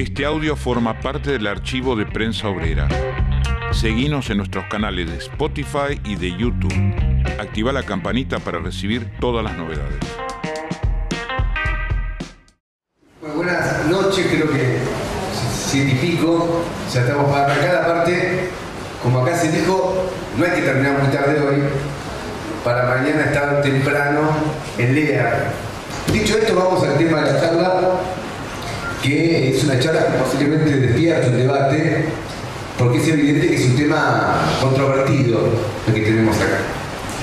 Este audio forma parte del archivo de Prensa Obrera. Seguinos en nuestros canales de Spotify y de YouTube. Activa la campanita para recibir todas las novedades. Buenas noches, creo que siete y ya estamos para arrancar. Aparte, como acá se dijo, no hay que terminar muy tarde hoy, para mañana estar temprano en LEA. Dicho esto, vamos al tema de la charla, que es una charla que posiblemente despierta un debate, porque es evidente que es un tema controvertido lo que tenemos acá.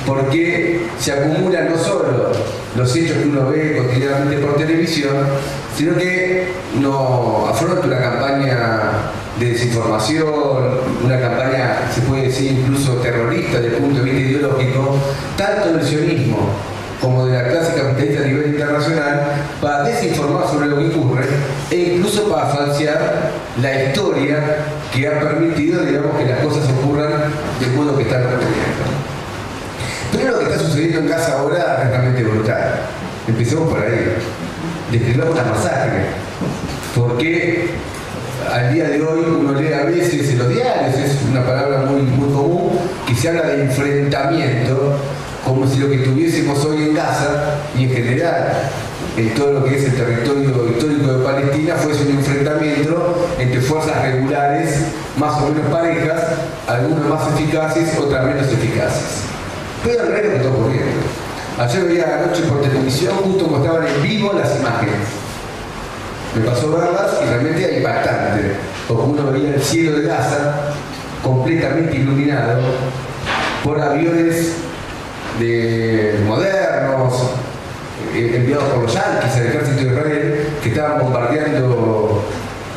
Porque se acumulan no solo los hechos que uno ve cotidianamente por televisión, sino que no afronta una campaña de desinformación, una campaña, se puede decir, incluso terrorista desde el punto de vista ideológico, tanto del sionismo como de la clase capitalista a nivel internacional, para desinformar sobre lo que ocurre e incluso para falsear la historia que ha permitido, digamos, que las cosas ocurran de modo que están ocurriendo. Pero lo que está sucediendo en casa ahora es realmente brutal. Empecemos por ahí. Describamos una masacre. Porque al día de hoy uno lee a veces en los diarios, es una palabra muy, muy común, que se habla de enfrentamiento, como si lo que tuviésemos hoy en Gaza y en general en todo lo que es el territorio histórico de Palestina fuese un enfrentamiento entre fuerzas regulares más o menos parejas, algunas más eficaces, otras menos eficaces. Pero lo que está ocurriendo. Ayer veía anoche por televisión, justo mostraban en vivo las imágenes. Me pasó verlas y realmente era impactante, porque uno veía el cielo de Gaza completamente iluminado por aviones de modernos, enviados por los yanquis al ejército de Israel, que estaban bombardeando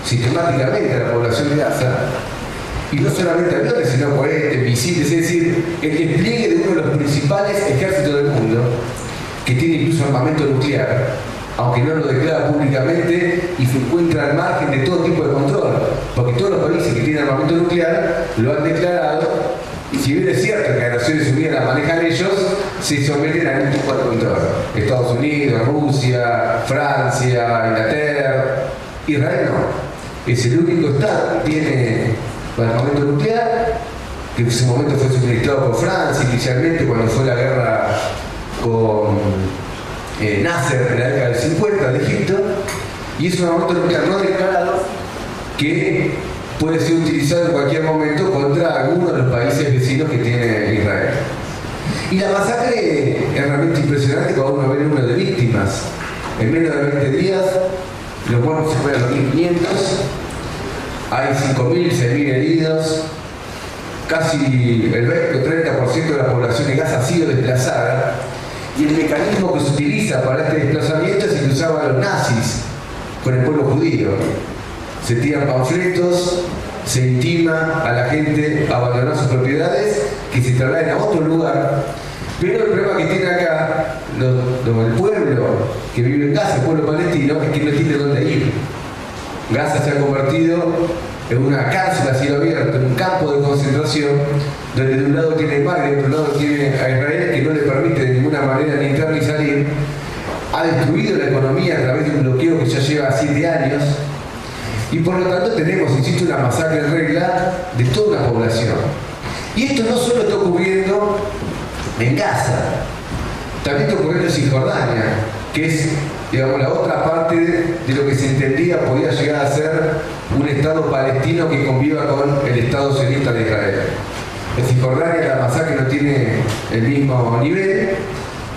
sistemáticamente a la población de Gaza, y no solamente aviones, sino cohetes, misiles, es decir, el despliegue de uno de los principales ejércitos del mundo, que tiene incluso armamento nuclear, aunque no lo declara públicamente y se encuentra al margen de todo tipo de control, porque todos los países que tienen armamento nuclear lo han declarado, y si bien es cierto que las Naciones Unidas la manejan ellos, se someten a de control. Estados Unidos, Rusia, Francia, Inglaterra, Israel no. Es el único Estado que tiene armamento nuclear, que en su momento fue suministrado por Francia inicialmente cuando fue la guerra con eh, Nasser en la década del 50 de Egipto, y es un armamento nuclear no declarado que puede ser utilizado en cualquier momento contra alguno de los países vecinos que tiene Israel. Y la masacre es realmente impresionante cuando uno ve el número de víctimas. En menos de 20 días, los muertos fueron a 1.500, hay 5.000, 6.000 heridos, casi el 20 o 30% de la población de Gaza ha sido desplazada, y el mecanismo que se utiliza para este desplazamiento es el que usaban los nazis con el pueblo judío. Se tiran panfletos, se intima a la gente a abandonar sus propiedades, que se trasladen a otro lugar. Pero el problema que tiene acá el pueblo que vive en Gaza, el pueblo palestino, es que no tiene dónde ir. Gaza se ha convertido en una cárcel a cielo abierto, en un campo de concentración, donde de un lado tiene el mar y de otro lado tiene a Israel, que no le permite de ninguna manera ni entrar ni salir. Ha destruido la economía a través de un bloqueo que ya lleva siete años. Y por lo tanto tenemos, insisto, una masacre en regla de toda una población. Y esto no solo está ocurriendo en Gaza, también está ocurriendo en Cisjordania, que es digamos, la otra parte de lo que se entendía podía llegar a ser un Estado palestino que conviva con el Estado sionista de Israel. En Cisjordania la masacre no tiene el mismo nivel,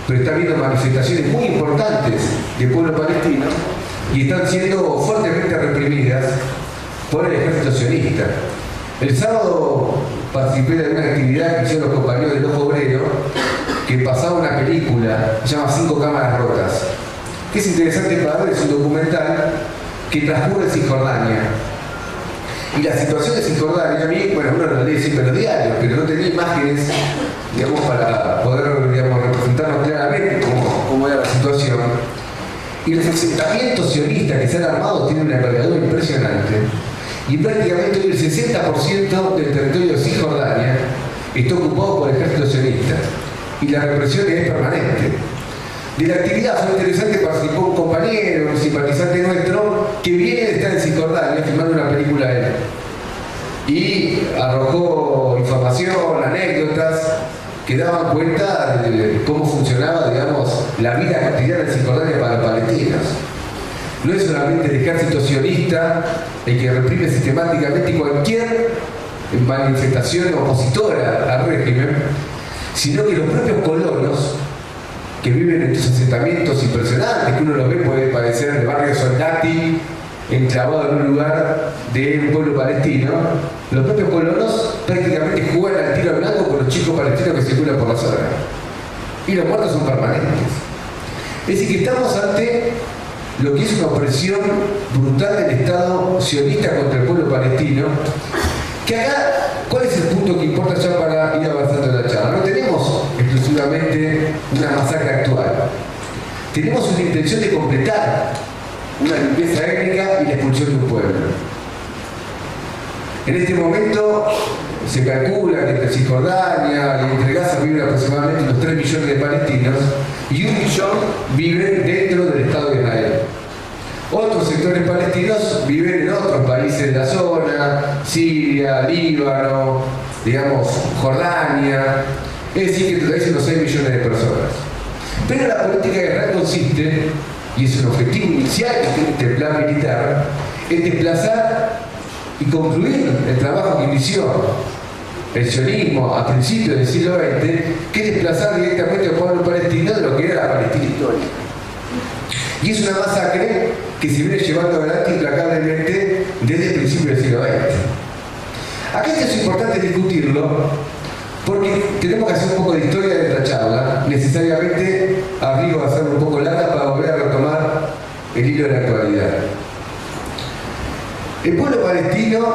pero está habiendo manifestaciones muy importantes del pueblo palestino y están siendo fuertemente reprimidas por el ejército sionista. El sábado participé de una actividad que hicieron los compañeros del Ojo Obrero que pasaba una película, se llama Cinco Cámaras Rotas, que es interesante para ver, es un documental que transcurre en Cisjordania. Y la situación de Cisjordania, a mí, bueno, uno lo lee siempre en los diarios, pero no tenía imágenes, digamos, para poder, digamos, representarnos claramente cómo, cómo era la situación. Y los asentamientos sionistas que se han armado tienen una envergadura impresionante. Y prácticamente el 60% del territorio de Cisjordania está ocupado por el ejército sionista. Y la represión es permanente. De la actividad fue interesante, participó un compañero, un simpatizante nuestro, que viene de estar en Cisjordania filmando una película él. Y arrojó información, anécdotas, que daban cuenta de cómo funcionaba, digamos, la vida cotidiana en Cisjordania para palestinos. No es solamente el ejército sionista el que reprime sistemáticamente cualquier manifestación opositora al régimen, sino que los propios colonos que viven en estos asentamientos impresionantes, que uno los ve, puede parecer el barrio Soldati, enclavado en un lugar de un pueblo palestino, los propios colonos prácticamente juegan al tiro blanco con los chicos palestinos que circulan por la zona. Y los muertos son permanentes. Es decir, que estamos ante lo que es una opresión brutal del Estado sionista contra el pueblo palestino, que acá, ¿cuál es el punto que importa ya para ir avanzando en la charla? No tenemos exclusivamente una masacre actual. Tenemos una intención de completar una limpieza étnica y la expulsión de un pueblo. En este momento se calcula que entre Cisjordania y entre Gaza viven aproximadamente unos 3 millones de palestinos y un millón viven dentro del Estado de Israel. Otros sectores palestinos viven en otros países de la zona, Siria, Líbano, digamos, Jordania, es decir, que todavía unos 6 millones de personas. Pero la política de Israel consiste, y es un objetivo inicial que tiene este plan militar, en desplazar y concluir el trabajo que inició el sionismo a principios del siglo XX, que es desplazar directamente al pueblo palestino de lo que era la Palestina histórica. Y es una masacre que se viene llevando adelante implacablemente desde el principio del siglo XX. Acá es importante discutirlo porque tenemos que hacer un poco de historia de esta charla, necesariamente arriba ser un poco larga para volver a retomar el hilo de la actualidad. El pueblo palestino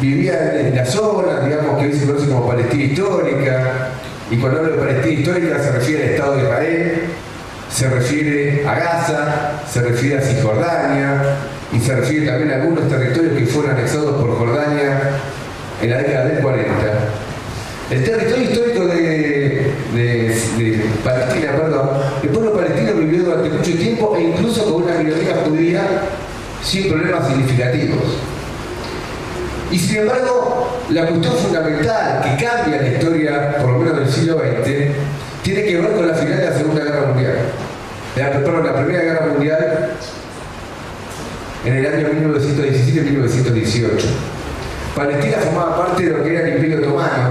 vivía en la zona, digamos que hoy se conoce como Palestina histórica, y cuando hablo de Palestina histórica se refiere al Estado de Israel, se refiere a Gaza, se refiere a Cisjordania, y se refiere también a algunos territorios que fueron anexados por Jordania en la década del 40. El territorio Palestina, perdón, el pueblo palestino vivió durante mucho tiempo e incluso con una minoría judía sin problemas significativos. Y sin embargo, la cuestión fundamental que cambia la historia, por lo menos del siglo XX, tiene que ver con la final de la Segunda Guerra Mundial. La, perdón, la Primera Guerra Mundial en el año 1917-1918. Palestina formaba parte de lo que era el Imperio Otomano,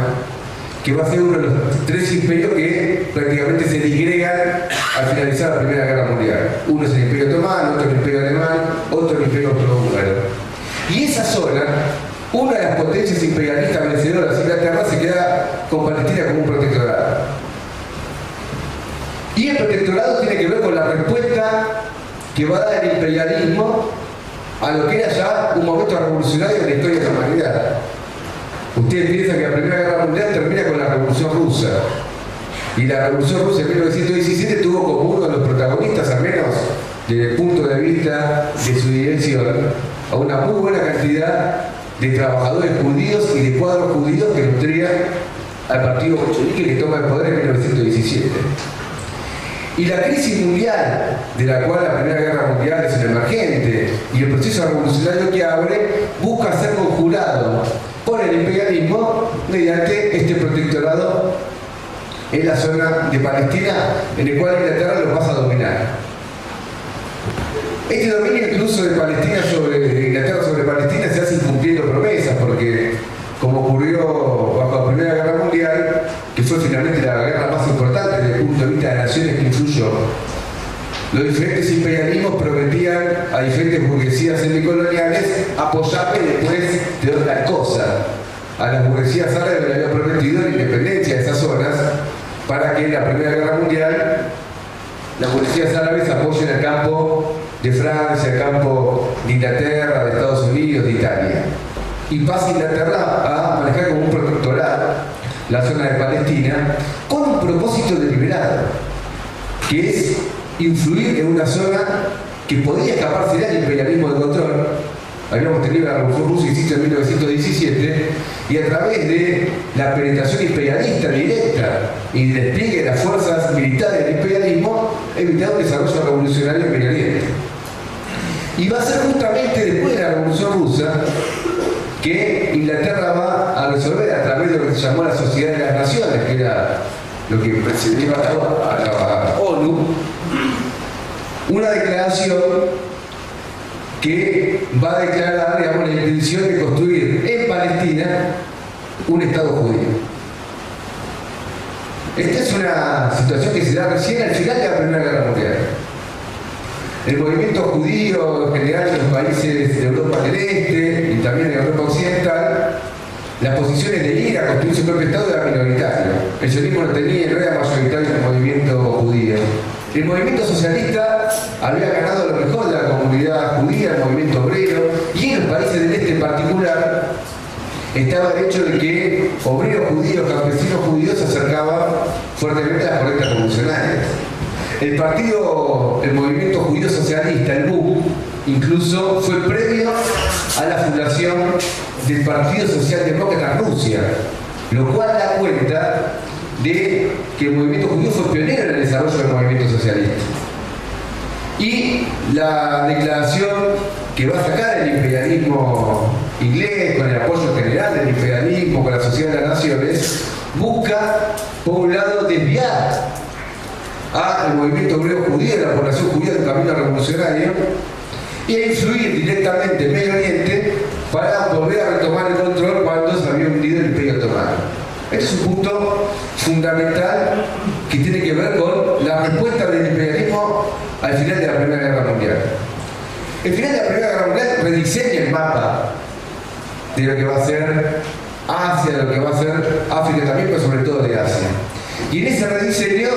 que va a ser uno de los tres imperios que prácticamente se disgregan al finalizar la Primera Guerra Mundial. Uno es el Imperio Otomano, otro el Imperio Alemán, otro el Imperio Austrohúngaro. Y esa zona, una de las potencias imperialistas vencedoras, Inglaterra, se queda con Palestina como un protectorado. Y el protectorado tiene que ver con la respuesta que va a dar el imperialismo a lo que era ya un momento revolucionario en la historia de la humanidad. Ustedes piensan que la Primera Guerra Mundial termina con la Revolución Rusa. Y la Revolución Rusa en 1917 tuvo como uno de los protagonistas, al menos desde el punto de vista de su dirección, a una muy buena cantidad de trabajadores judíos y de cuadros judíos que nutrían al partido bolchevique que toma el poder en 1917. Y la crisis mundial, de la cual la Primera Guerra Mundial es el emergente, y el proceso revolucionario que abre, busca ser conjurado por el imperialismo mediante este protectorado en la zona de Palestina, en el cual Inglaterra lo pasa a dominar. Este dominio incluso de Palestina sobre Inglaterra sobre Palestina se hace incumpliendo promesas, porque como ocurrió bajo la Primera Guerra Mundial, que fue finalmente la guerra más importante desde el punto de vista de naciones que influyó, los diferentes imperialismos prometían a diferentes burguesías semicoloniales apoyarle después de otra cosa. A las burguesías árabes le había prometido la independencia de esas zonas para que en la Primera Guerra Mundial las burguesías árabes apoyen el campo de Francia, el campo de Inglaterra, de Estados Unidos, de Italia. Y pasa Inglaterra a manejar como un protectorado la zona de Palestina con un propósito deliberado, que es influir en una zona que podía escaparse del imperialismo de control. Habíamos tenido la Revolución Rusa, insisto, en 1917, y a través de la penetración imperialista directa y el despliegue de las fuerzas militares del imperialismo, evitando el desarrollo revolucionario imperialista. Y va a ser justamente después de la Revolución Rusa que Inglaterra va a resolver a través de lo que se llamó la Sociedad de las Naciones, que era lo que lleva a la ONU, una declaración que va a declarar la intención de construir en Palestina un Estado judío. Esta es una situación que se da recién al final de la Primera Guerra Mundial. El movimiento judío en general en los países de Europa del Este y también en Europa Occidental, las posiciones de ir a construir su propio Estado era minoritario. El sionismo no tenía, no era mayoritario el movimiento judío. El movimiento socialista había ganado lo mejor de la comunidad judía, el movimiento obrero, y en los países del este en particular estaba el hecho de que obreros judíos, campesinos judíos se acercaban fuertemente a las corrientes revolucionarias. El partido, el movimiento judío socialista, el BUC, incluso fue previo a la fundación del Partido Socialdemócrata Rusia, lo cual da cuenta de que el movimiento judío fue pionero en el desarrollo del movimiento socialista. Y la declaración que va a sacar el imperialismo inglés, con el apoyo general del imperialismo, con la Sociedad de las Naciones, busca, por un lado, desviar al movimiento obrero judío, a la población judía del camino revolucionario, a influir directamente en Medio Oriente para volver a retomar el control cuando se había hundido el Imperio Otomano. Este es un punto fundamental que tiene que ver con la respuesta del imperialismo al final de la Primera Guerra Mundial. El final de la Primera Guerra Mundial rediseña el mapa de lo que va a ser Asia, de lo que va a ser África también, pero sobre todo de Asia. Y en ese rediseño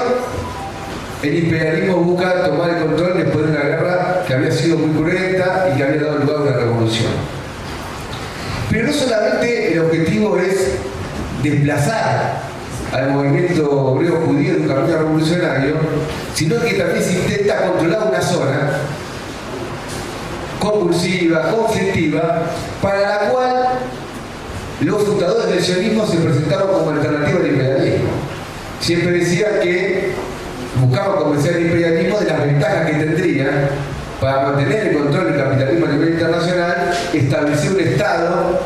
el imperialismo busca tomar el control después de una guerra que había sido muy cruenta y que había dado lugar a una revolución. Pero no solamente el objetivo es desplazar al movimiento obrero judío de un camino revolucionario, sino que también se intenta controlar una zona compulsiva, conflictiva, para la cual los fundadores del sionismo se presentaron como alternativa al imperialismo. Siempre decían que buscaban convencer al imperialismo de las ventajas que tendría para mantener el control del capitalismo a nivel internacional, establecer un Estado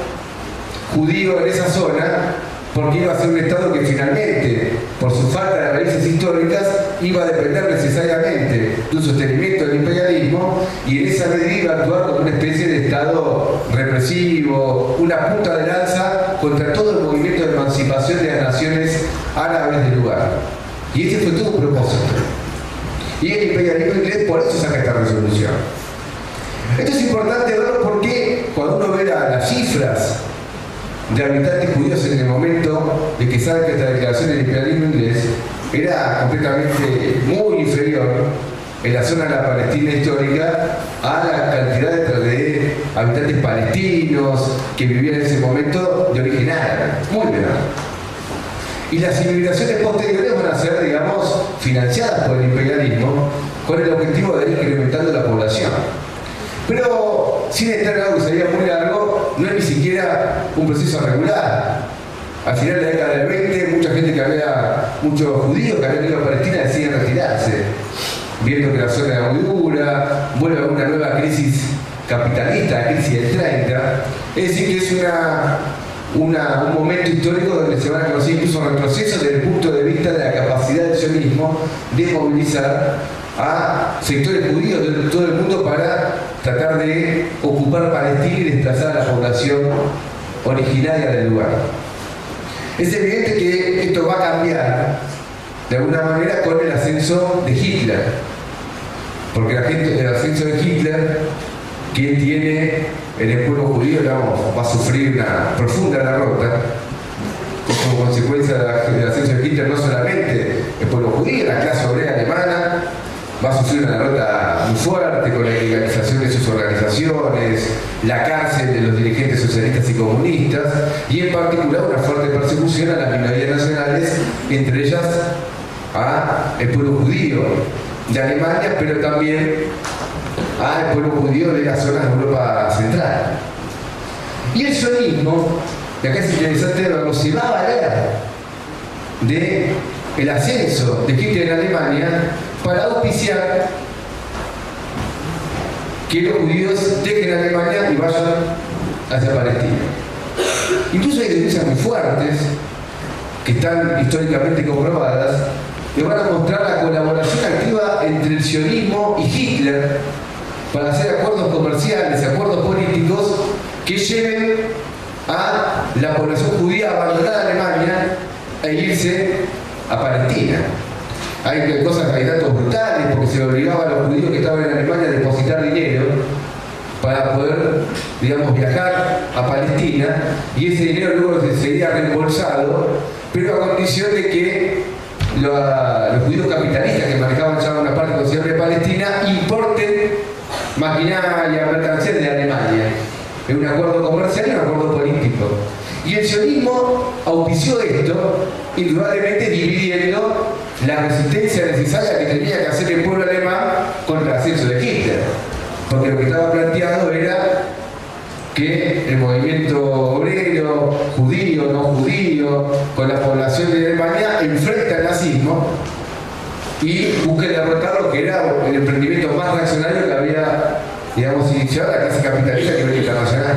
judío en esa zona porque iba a ser un Estado que finalmente, por su falta de raíces históricas, iba a depender necesariamente de un sostenimiento del imperialismo y en esa medida iba a actuar como una especie de Estado represivo, una punta de lanza contra todo el movimiento de emancipación de las naciones árabes del lugar. Y ese fue todo un propósito. Y el imperialismo inglés por eso saca esta resolución. Esto es importante verlo porque cuando uno ve las cifras de habitantes judíos en el momento de que que esta declaración del imperialismo inglés era completamente muy inferior en la zona de la Palestina histórica a la cantidad de, habitantes palestinos que vivían en ese momento de origen muy menor. Y las inmigraciones posteriores van a ser, digamos, financiadas por el imperialismo con el objetivo de ir incrementando la población. Pero sin estar algo que sería muy largo, un proceso regular. Al final de la década del 20, mucha gente que había, muchos judíos que habían ido a Palestina deciden retirarse, viendo que la zona era muy dura, vuelve a una nueva crisis capitalista, la crisis del 30. Es decir, que es un momento histórico donde se van a conocer incluso retrocesos desde el punto de vista de la capacidad del sionismo de movilizar a sectores judíos de todo el mundo para tratar de ocupar Palestina y desplazar a la población originaria del lugar. Es evidente que esto va a cambiar de alguna manera con el ascenso de Hitler, porque el ascenso de Hitler, quien tiene en el pueblo judío, va a sufrir una profunda derrota, como consecuencia del ascenso de Hitler no solamente el pueblo judío, la clase obrera alemana, va a sufrir una derrota muy fuerte con la ilegalización de sus organizaciones, la cárcel de los dirigentes socialistas y comunistas y en particular una fuerte persecución a las minorías nacionales, entre ellas a el pueblo judío de Alemania, pero también al pueblo judío de la zona de Europa Central. Y el sionismo y acá es interesante verlo, se va a valer de el ascenso de Hitler en Alemania para auspiciar que los judíos dejen Alemania y vayan hacia Palestina. Incluso hay denuncias muy fuertes que están históricamente comprobadas que van a mostrar la colaboración activa entre el sionismo y Hitler para hacer acuerdos comerciales, acuerdos políticos que lleven a la población judía a abandonar Alemania e irse a Palestina. Hay cosas, hay datos brutales porque se obligaba a los judíos que estaban en Alemania a depositar dinero para poder, digamos, viajar a Palestina y ese dinero luego sería reembolsado, pero a condición de que los judíos capitalistas que manejaban ya una parte considerable de Palestina importen maquinaria, mercancías de Alemania. Es un acuerdo comercial un acuerdo. Sionismo auspició esto, indudablemente dividiendo la resistencia necesaria que tenía que hacer el pueblo alemán contra el ascenso de Hitler. Porque lo que estaba planteado era que el movimiento obrero, judío, no judío, con la población de Alemania, enfrenta al nazismo y busque derrotar lo que era el emprendimiento más reaccionario que había, digamos, iniciado la clase capitalista a nivel internacional.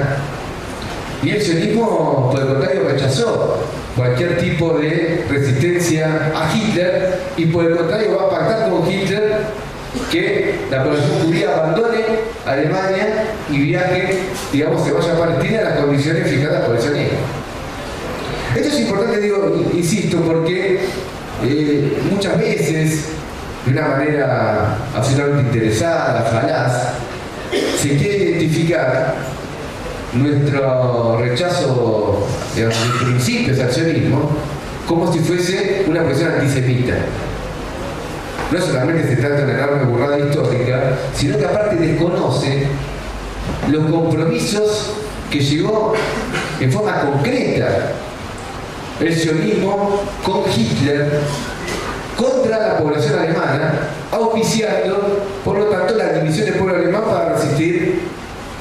Y el sionismo, por el contrario, rechazó cualquier tipo de resistencia a Hitler y por el contrario va a pactar con Hitler que la población judía abandone Alemania y viaje, digamos, se vaya a Palestina en las condiciones fijadas por el sionismo. Esto es importante, digo, insisto, porque eh, muchas veces, de una manera absolutamente interesada, falaz, se quiere identificar nuestro rechazo de principios al sionismo como si fuese una cuestión antisemita. No solamente se trata de una enorme burrada histórica, sino que aparte desconoce los compromisos que llegó en forma concreta el sionismo con Hitler contra la población alemana, auspiciando, por lo tanto, la división del pueblo alemán para resistir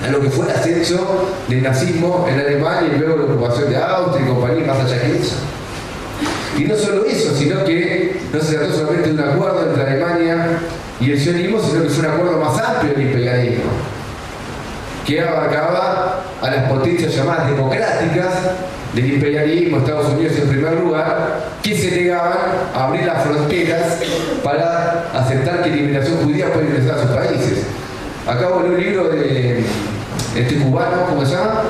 a lo que fue el ascenso del nazismo en Alemania y luego la ocupación de Austria y compañía, más allá que eso. Y no solo eso, sino que no se trató solamente de un acuerdo entre Alemania y el sionismo, sino que fue un acuerdo más amplio del imperialismo, que abarcaba a las potencias llamadas democráticas del imperialismo, Estados Unidos en primer lugar, que se negaban a abrir las fronteras para aceptar que la inmigración judía puede ingresar a sus países. Acabo de un libro de este cubano, ¿cómo se llama?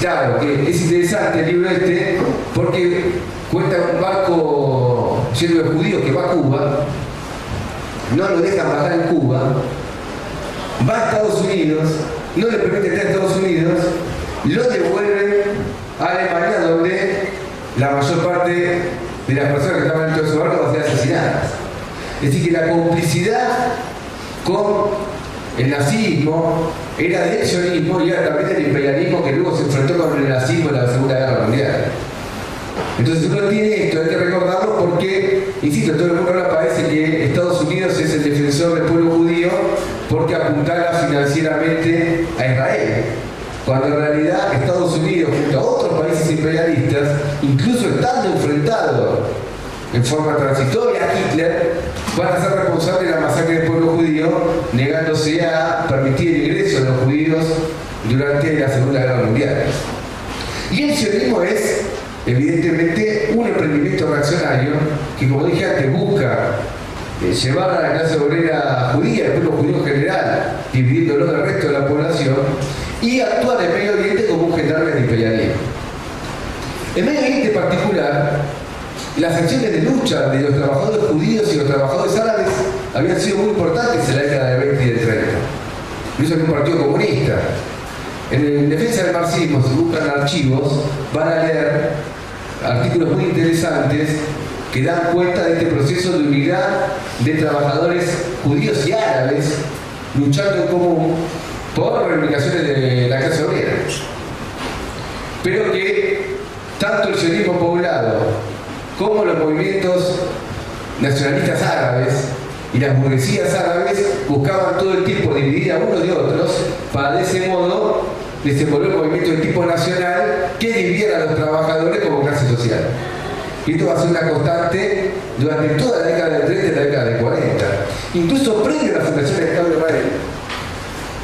Claro, que es interesante el libro este porque cuenta un barco lleno de judíos que va a Cuba, no lo dejan bajar en Cuba, va a Estados Unidos, no le permite estar en Estados Unidos, lo devuelven a Alemania donde la mayor parte de las personas que estaban dentro de su barco van a ser asesinadas. Es decir, que la complicidad con el nazismo era del sionismo y era también del imperialismo que luego se enfrentó con el nazismo en la Segunda Guerra Mundial. Entonces uno tiene esto, hay que recordarlo porque, insisto, todo el mundo ahora parece que Estados Unidos es el defensor del pueblo judío porque apuntala financieramente a Israel. Cuando en realidad Estados Unidos, junto a otros países imperialistas, incluso estando enfrentado en forma transitoria Hitler, van a ser responsables de la masacre del pueblo judío, negándose a permitir el ingreso de los judíos durante la Segunda Guerra Mundial. Y el sionismo es, evidentemente, un emprendimiento reaccionario que, como dije antes, busca eh, llevar a la clase obrera judía, el pueblo judío en general, dividiéndolo del resto de la población, y actuar en Medio Oriente como un gendarme de imperialismo. En Medio Oriente en particular, las acciones de lucha de los trabajadores judíos y los trabajadores árabes habían sido muy importantes en la década de 20 y de 30. Incluso en un partido comunista. En, defensa del marxismo, si buscan archivos, van a leer artículos muy interesantes que dan cuenta de este proceso de unidad de trabajadores judíos y árabes luchando en común por reivindicaciones de la clase obrera. Pero que tanto el sionismo poblado cómo los movimientos nacionalistas árabes y las burguesías árabes buscaban todo el tiempo dividir a unos de otros para de ese modo desenvolver un movimiento de tipo nacional que dividiera a los trabajadores como clase social. Y esto va a ser una constante durante toda la década del 30 y la década del 40. Incluso previo a la fundación del Estado de Israel,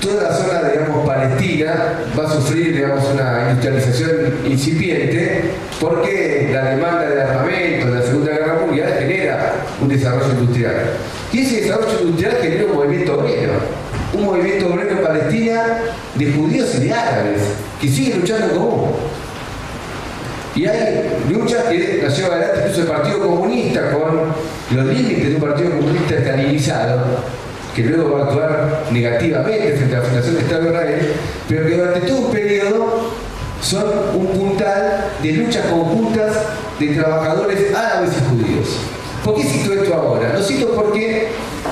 toda la zona, digamos, palestina va a sufrir, digamos, una industrialización incipiente porque la demanda de armamento de la Segunda Guerra Mundial genera un desarrollo industrial. Y ese desarrollo industrial genera un movimiento obrero, un movimiento obrero en Palestina de judíos y de árabes, que siguen luchando en común. Y hay luchas que la lleva adelante incluso el Partido Comunista con los límites de un Partido Comunista estalinizado, que luego va a actuar negativamente frente a la Fundación del Estado de Israel, pero que durante todo un periodo son un puntal de luchas conjuntas de trabajadores árabes y judíos. ¿Por qué cito esto ahora? Lo cito porque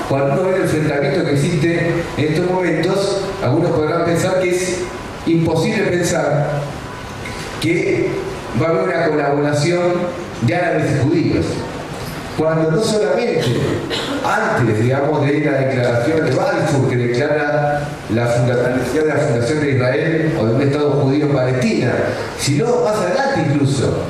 cuando uno ve el enfrentamiento que existe en estos momentos, algunos podrán pensar que es imposible pensar que va a haber una colaboración de árabes y judíos. Cuando no solamente antes, digamos, de la declaración de Balfour, que declara la, necesidad de la fundación de Israel o de un Estado judío Palestina, sino más adelante incluso,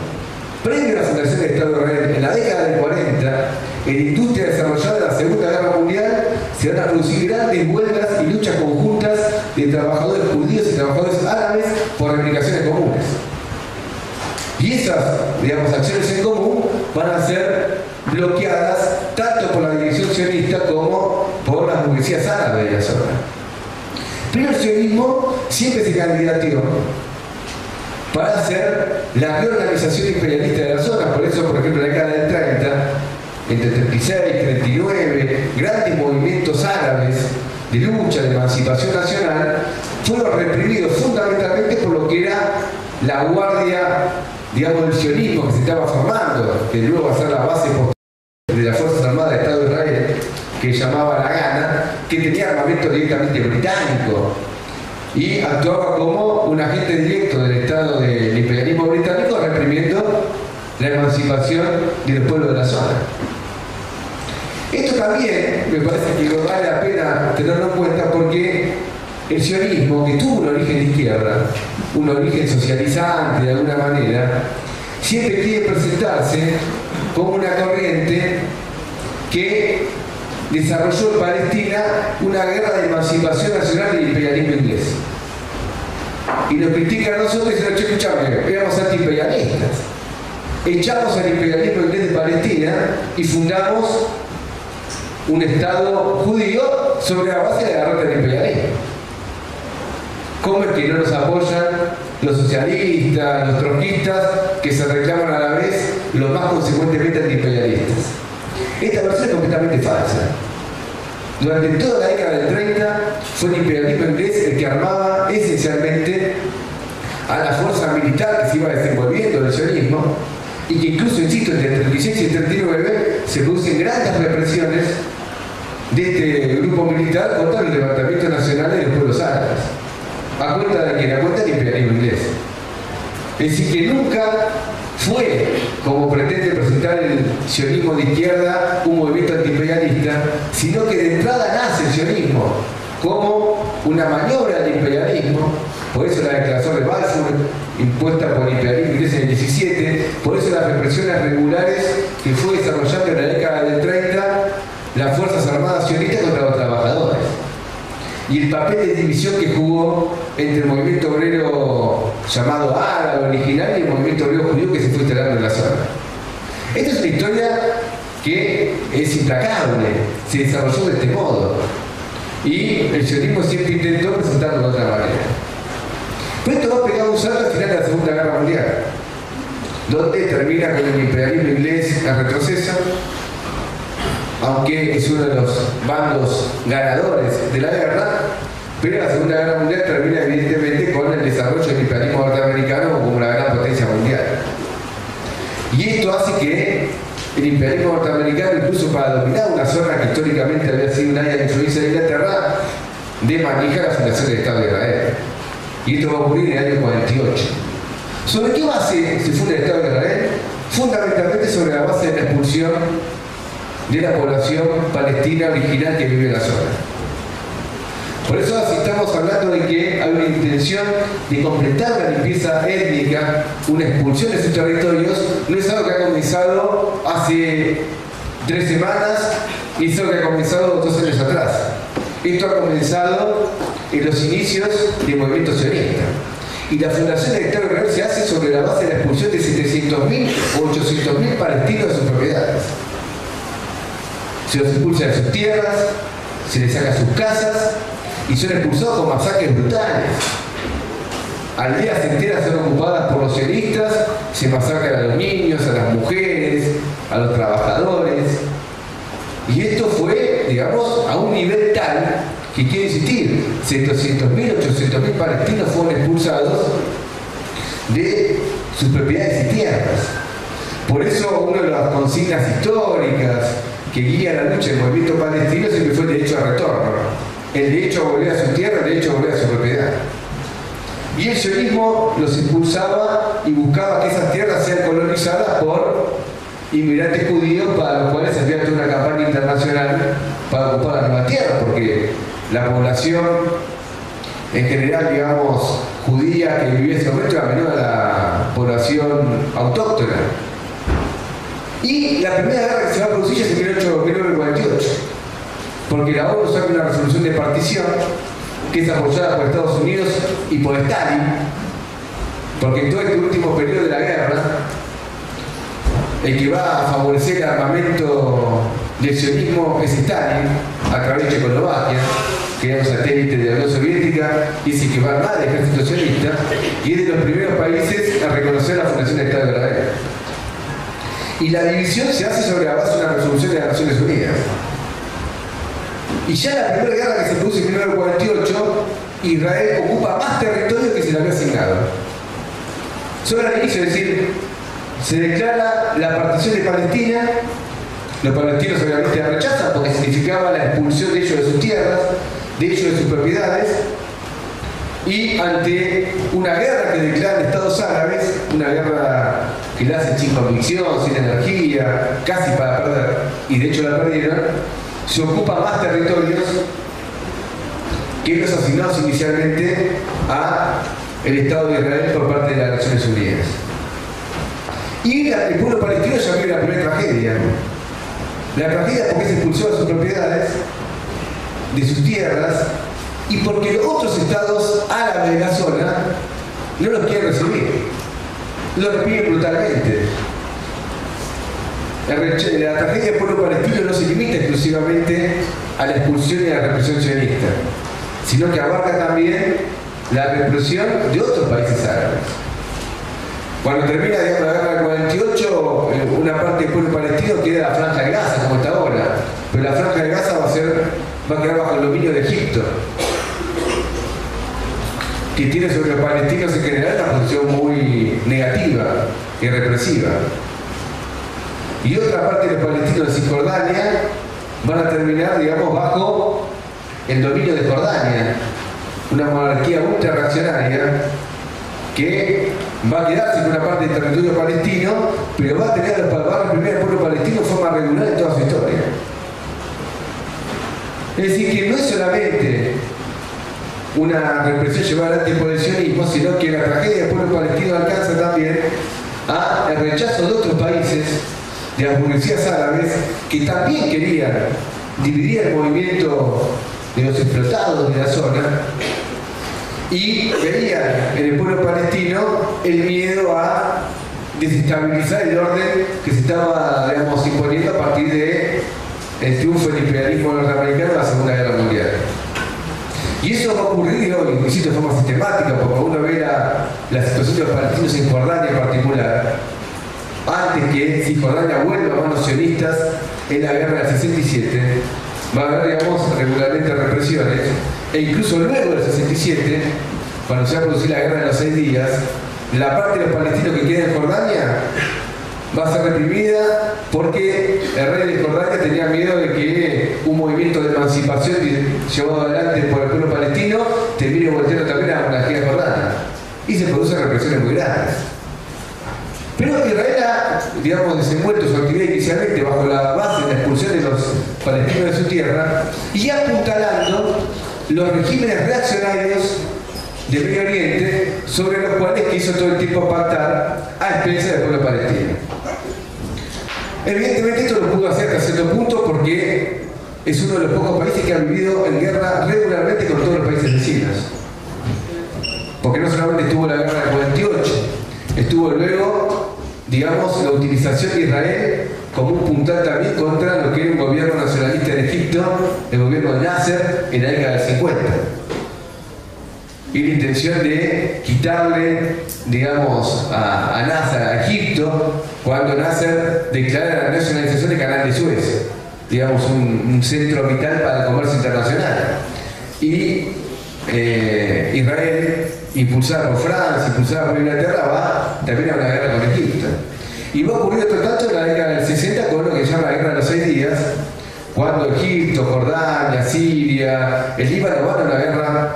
previo a la fundación del Estado de Israel, en la década del 40, en la industria desarrollada de la Segunda Guerra Mundial, se van a producir grandes huelgas y luchas conjuntas de trabajadores judíos y trabajadores árabes por reivindicaciones comunes. Y esas, digamos, acciones en común van a ser bloqueadas tanto por la dirección sionista como por las burguesías árabes de la zona. Pero el sionismo siempre se candidateó para hacer la reorganización imperialista de la zona. Por eso, por ejemplo, en la década del 30, entre 36 y 39, grandes movimientos árabes de lucha, de emancipación nacional, fueron reprimidos fundamentalmente por lo que era la guardia, digamos, del sionismo que se estaba formando, que luego va a ser la base de las Fuerzas Armadas del Estado de Israel, que llamaba La Gana, que tenía armamento directamente británico y actuaba como un agente directo del Estado del imperialismo británico reprimiendo la emancipación del pueblo de la zona. Esto también me parece que vale la pena tenerlo en cuenta porque el sionismo, que tuvo un origen de izquierda, un origen socializante de alguna manera, siempre quiere presentarse como una corriente que desarrolló en Palestina una guerra de emancipación nacional del imperialismo inglés. Y nos critican a nosotros y dicen, escuchame, éramos antiimperialistas. Echamos al imperialismo inglés de Palestina y fundamos un Estado judío sobre la base de la derrota del imperialismo. ¿Cómo es que no nos apoyan los socialistas, los tronquistas, que se reclaman a la vez los consecuentemente antiimperialistas? Esta versión es completamente falsa. Durante toda la década del 30 fue el imperialismo inglés el que armaba esencialmente a la fuerza militar que se iba desenvolviendo el sionismo y que incluso, insisto, entre el 36 y el 39 se producen grandes represiones de este grupo militar contra los levantamientos nacionales de los pueblos árabes a cuenta de que la cuenta del imperialismo inglés. Es decir, que nunca fue, como pretende presentar el sionismo de izquierda, un movimiento antiimperialista, sino que de entrada nace el sionismo como una maniobra del imperialismo, por eso la declaración de Balfour, impuesta por el imperialismo en el 17, por eso las represiones regulares que fue desarrollando en la década del 30 las Fuerzas Armadas sionistas y el papel de división que jugó entre el movimiento obrero llamado árabe original y el movimiento obrero judío que se fue instalando en la zona. Esta es una historia que es implacable, se desarrolló de este modo y el sionismo siempre intentó presentarlo de otra manera. Pero esto va a pegar un salto al final de la Segunda Guerra Mundial, donde termina con el imperialismo inglés en retroceso aunque es uno de los bandos ganadores de la guerra, pero la Segunda Guerra Mundial termina evidentemente con el desarrollo del imperialismo norteamericano como una gran potencia mundial. Y esto hace que el imperialismo norteamericano, incluso para dominar una zona que históricamente había sido un área de influencia de Inglaterra, de manija la fundación del Estado de Israel. Y esto va a ocurrir en el año 48. ¿Sobre qué base se funda el Estado de Israel? Fundamentalmente sobre la base de la expulsión de la población palestina original que vive en la zona. Por eso estamos hablando de que hay una intención de completar una limpieza étnica, una expulsión de sus territorios, no es algo que ha comenzado hace tres semanas y es algo que ha comenzado dos años atrás. Esto ha comenzado en los inicios del movimiento sionista. Y la fundación del Estado Israel se hace sobre la base de la expulsión de 700.000 o 800.000 palestinos de sus propiedades. Se los expulsa de sus tierras, se les saca sus casas y son expulsados con masacres brutales. Aldeas enteras son ocupadas por los sionistas, se masacran a los niños, a las mujeres, a los trabajadores. Y esto fue, digamos, a un nivel tal que quiere insistir, 700.000, 800.000 palestinos fueron expulsados de sus propiedades y tierras. Por eso una de las consignas históricas que guía la lucha del movimiento palestino siempre fue el derecho a retorno. El derecho a volver a su tierra, el derecho a volver a su propiedad. Y el sionismo los impulsaba y buscaba que esas tierras sean colonizadas por inmigrantes judíos para los cuales se había hecho una campaña internacional para ocupar la nueva tierra, porque la población en general, digamos, judía que vivía en ese momento era menor a la población autóctona. Y la primera guerra que se va a producir es en 1948, porque la ONU saca una resolución de partición que es apoyada por Estados Unidos y por Stalin, porque en todo este último periodo de la guerra, el que va a favorecer el armamento del sionismo es Stalin, a través de Checoslovaquia, que era un satélite de la Unión Soviética, y es el que va a armar el ejército sionista, y es de los primeros países a reconocer la fundación del Estado de Israel. Y la división se hace sobre la base de una resolución de las Naciones Unidas. Y ya la primera guerra que se produce en 1948, Israel ocupa más territorio que se le había asignado. Solo al inicio, es decir, se declara la partición de Palestina, los palestinos obviamente la rechazan porque significaba la expulsión de ellos de sus tierras, de ellos de sus propiedades, y ante una guerra que declaran Estados Árabes, una guerra que la hacen sin convicción, sin energía, casi para perder, y de hecho la perdieron, se ocupa más territorios que los asignados inicialmente a el Estado de Israel por parte de las Naciones Unidas. Y el pueblo palestino ya vive la primera tragedia. La tragedia porque se expulsó de sus propiedades, de sus tierras, y porque los otros estados árabes de la zona no los quieren recibir. Los repiten brutalmente. La, tragedia del pueblo palestino no se limita exclusivamente a la expulsión y a la represión sionista, sino que abarca también la represión de otros países árabes. Cuando termina la guerra del 48, eh, una parte del pueblo palestino queda la franja de Gaza, como está ahora, pero la franja de Gaza va a, ser, va a quedar bajo el dominio de Egipto, que tiene sobre los palestinos en general una posición muy negativa y represiva. Y otra parte de los palestinos de Cisjordania van a terminar, digamos, bajo el dominio de Jordania, una monarquía ultra reaccionaria que va a quedarse en una parte del territorio palestino, pero va a tener va a reprimir al pueblo palestino de forma regular en toda su historia. Es decir, que no es solamente una represión llevada adelante por sionismo, sino que la tragedia del pueblo palestino alcanza también a el rechazo de otros países, de las burguesías árabes, que también querían dividir el movimiento de los explotados de la zona y veían en el pueblo palestino el miedo a desestabilizar el orden que se estaba digamos, imponiendo a partir del el triunfo del imperialismo norteamericano en la Segunda Guerra Mundial. Y eso va a ocurrir de forma sistemática, porque uno ve la, situación de los palestinos en Jordania en particular, antes que Cisjordania vuelva a manos sionistas en la guerra del 67, va a haber, digamos, regularmente represiones, e incluso luego del 67, cuando se va a producir la guerra de los seis días, la parte de los palestinos que queda en Jordania va a ser reprimida porque el rey de Jordania tenía miedo de que un movimiento de emancipación llevado adelante por el pueblo palestino termine volteando también a la monarquía jordana. Y se producen represiones muy grandes. Pero Israel ha, digamos, desenvuelto su actividad inicialmente bajo la base de la expulsión de los palestinos de su tierra y apuntalando los regímenes reaccionarios de Medio Oriente sobre los cuales quiso todo el tiempo pactar a expensa del pueblo palestino. Evidentemente esto lo pudo hacer hasta cierto punto porque es uno de los pocos países que ha vivido en guerra regularmente con todos los países vecinos. Porque no solamente estuvo la guerra del 48, estuvo luego, digamos, la utilización de Israel como un puntal también contra lo que era un gobierno nacionalista en Egipto, el gobierno de Nasser, en la década del 50 y la intención de quitarle, digamos, a, a Nasser, a Egipto, cuando Nasser declara la nacionalización del Canal de Suez, digamos, un, centro vital para el comercio internacional. Y eh, Israel, impulsado por Francia, impulsado por Inglaterra, va también a una guerra con Egipto. Y va a ocurrir otro tanto en la década del 60 con lo que se llama la Guerra de los Seis Días, cuando Egipto, Jordania, Siria, el Líbano van a una guerra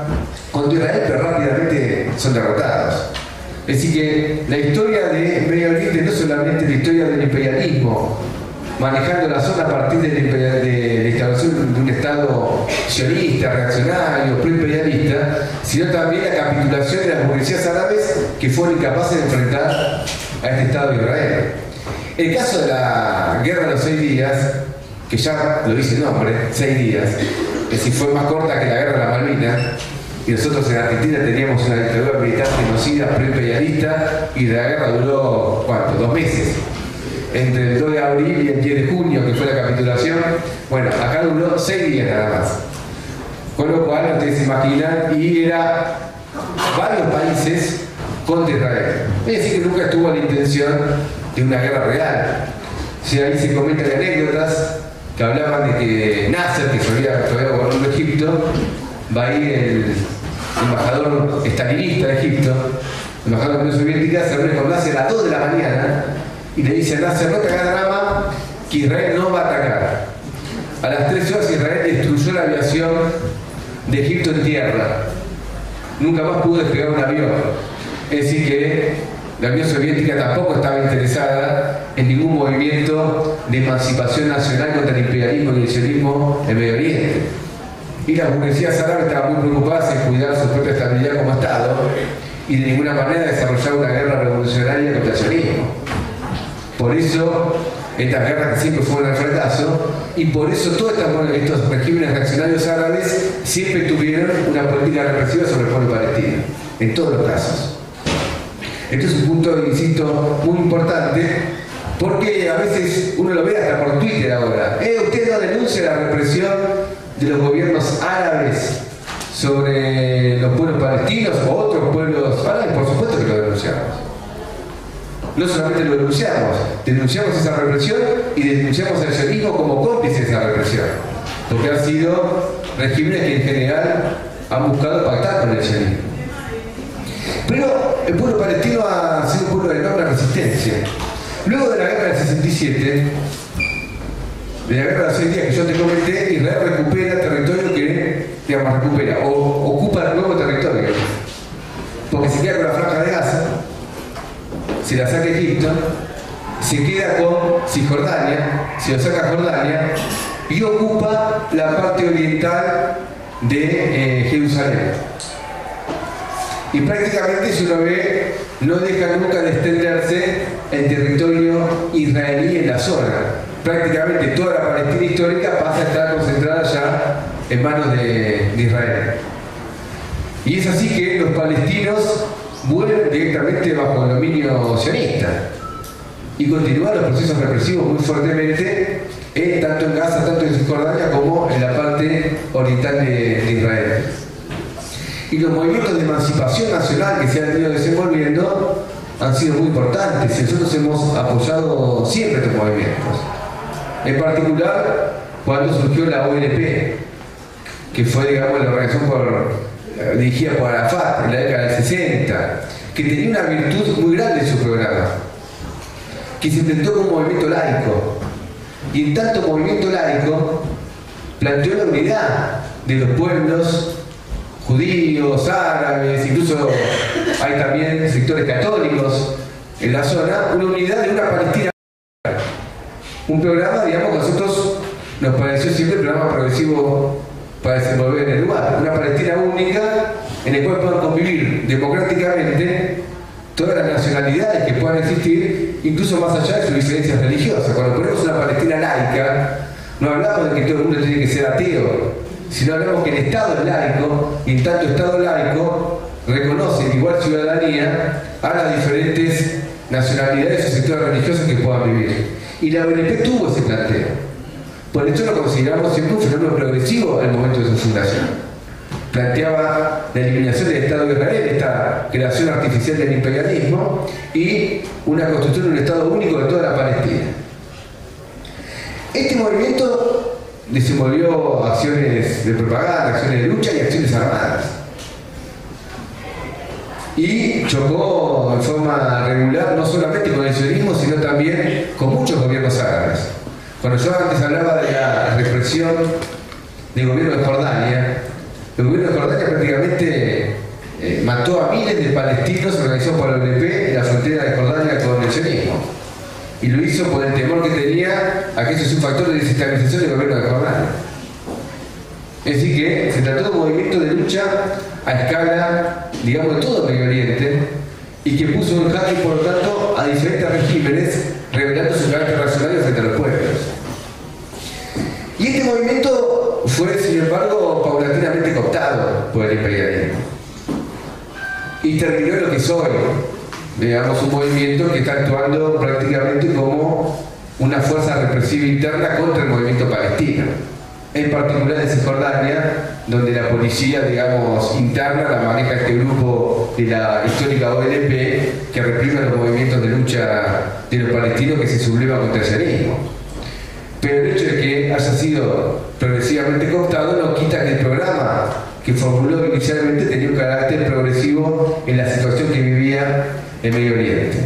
contra Israel, pero rápidamente son derrotados. Es decir, que la historia de Medio Oriente no es solamente la historia del imperialismo, manejando la zona a partir de la instalación de un Estado sionista, reaccionario, pro-imperialista, sino también la capitulación de las burguesías árabes que fueron incapaces de enfrentar a este Estado de Israel. El caso de la guerra de los seis días, que ya lo dice el nombre, seis días, es decir, fue más corta que la guerra de la Malvinas, y nosotros en Argentina teníamos una dictadura militar genocida, pre-imperialista, y la guerra duró, ¿cuánto? Dos meses. Entre el 2 de abril y el 10 de junio, que fue la capitulación, bueno, acá duró seis días nada más. Con lo cual, ustedes se imaginan, y era varios países contra Israel. Es decir, que nunca estuvo la intención de una guerra real. Si ahí se comentan anécdotas que hablaban de que Nasser, que todavía, todavía gobernando Egipto, va a ir el embajador estalinista de Egipto, el embajador de la Unión Soviética, se reúne con Nasser a las 2 de la mañana y le dice a Nasser, no te hagas drama, que Israel no va a atacar. A las 3 horas Israel destruyó la aviación de Egipto en tierra. Nunca más pudo despegar un avión. Es decir que la Unión Soviética tampoco estaba interesada en ningún movimiento de emancipación nacional contra el imperialismo y el sionismo en Medio Oriente y las burguesías árabes estaban muy preocupadas en cuidar su propia estabilidad como Estado y de ninguna manera desarrollar una guerra revolucionaria contra el sionismo. Por eso, estas guerras que siempre fueron al fracaso, y por eso todos estos regímenes reaccionarios árabes siempre tuvieron una política represiva sobre el pueblo palestino, en todos los casos. Este es un punto, insisto, muy importante, porque a veces uno lo ve hasta por Twitter ahora. Eh, usted no denuncia la represión de los gobiernos árabes sobre los pueblos palestinos o otros pueblos árabes, por supuesto que lo denunciamos. No solamente lo denunciamos, denunciamos esa represión y denunciamos al sionismo como cómplice de esa represión, porque han sido regímenes que en general han buscado pactar con el sionismo. Pero el pueblo palestino ha sido un pueblo de enorme resistencia. Luego de la guerra del 67, de la guerra de seis días que yo te comenté, Israel recupera territorio que, digamos, recupera, o ocupa nuevo territorio. Porque se queda con la franja de Gaza, se la saca Egipto, se queda con Cisjordania, se lo saca Jordania y ocupa la parte oriental de eh, Jerusalén. Y prácticamente, si uno ve, no deja nunca de extenderse el territorio israelí en la zona prácticamente toda la Palestina histórica pasa a estar concentrada ya en manos de, Israel. Y es así que los palestinos vuelven directamente bajo el dominio sionista y continúan los procesos represivos muy fuertemente, tanto en Gaza, tanto en Cisjordania como en la parte oriental de, Israel. Y los movimientos de emancipación nacional que se han ido desenvolviendo han sido muy importantes nosotros hemos apoyado siempre estos movimientos. En particular, cuando surgió la OLP, que fue, digamos, la organización por, eh, dirigida por Arafat en la década del 60, que tenía una virtud muy grande en su programa, que se intentó como movimiento laico. Y en tanto movimiento laico, planteó la unidad de los pueblos judíos, árabes, incluso hay también sectores católicos en la zona, una unidad de una Palestina un programa, digamos, nosotros nos pareció siempre el programa progresivo para desenvolver en el lugar. Una Palestina única en el cual puedan convivir democráticamente todas las nacionalidades que puedan existir, incluso más allá de sus diferencias religiosas. Cuando ponemos una Palestina laica, no hablamos de que todo el mundo tiene que ser ateo, sino hablamos que el Estado es laico y en tanto Estado laico reconoce igual ciudadanía a las diferentes nacionalidades o sectores religiosos que puedan vivir. Y la ONP tuvo ese planteo. Por eso lo consideramos siempre un fenómeno progresivo al momento de su fundación planteaba la eliminación del Estado de Israel, esta creación artificial del imperialismo y una construcción de un Estado único de toda la Palestina. Este movimiento desenvolvió acciones de propaganda, acciones de lucha y acciones armadas. Y chocó en forma regular no solamente con el sionismo, sino también con muchos gobiernos árabes. Cuando yo antes hablaba de la represión del gobierno de Jordania, el gobierno de Jordania prácticamente eh, mató a miles de palestinos organizados por la ONP en la frontera de Jordania con el sionismo. Y lo hizo por el temor que tenía a que eso es un factor de desestabilización del gobierno de Jordania. Es decir, que se trató de un movimiento de lucha a escala, digamos, de todo Medio Oriente y que puso un jaque, por lo tanto, a diferentes regímenes, revelando su carácter racional frente a los pueblos. Y este movimiento fue, sin embargo, paulatinamente cooptado por el imperialismo. Y terminó en lo que es hoy, digamos, un movimiento que está actuando prácticamente como una fuerza represiva interna contra el movimiento palestino. En particular en Cisjordania, donde la policía, digamos, interna la maneja este grupo de la histórica OLP que reprime los movimientos de lucha de los palestinos que se sublevan contra el sionismo. Pero el hecho de que haya sido progresivamente cooptado no quita que el programa que formuló inicialmente tenía un carácter progresivo en la situación que vivía el Medio Oriente.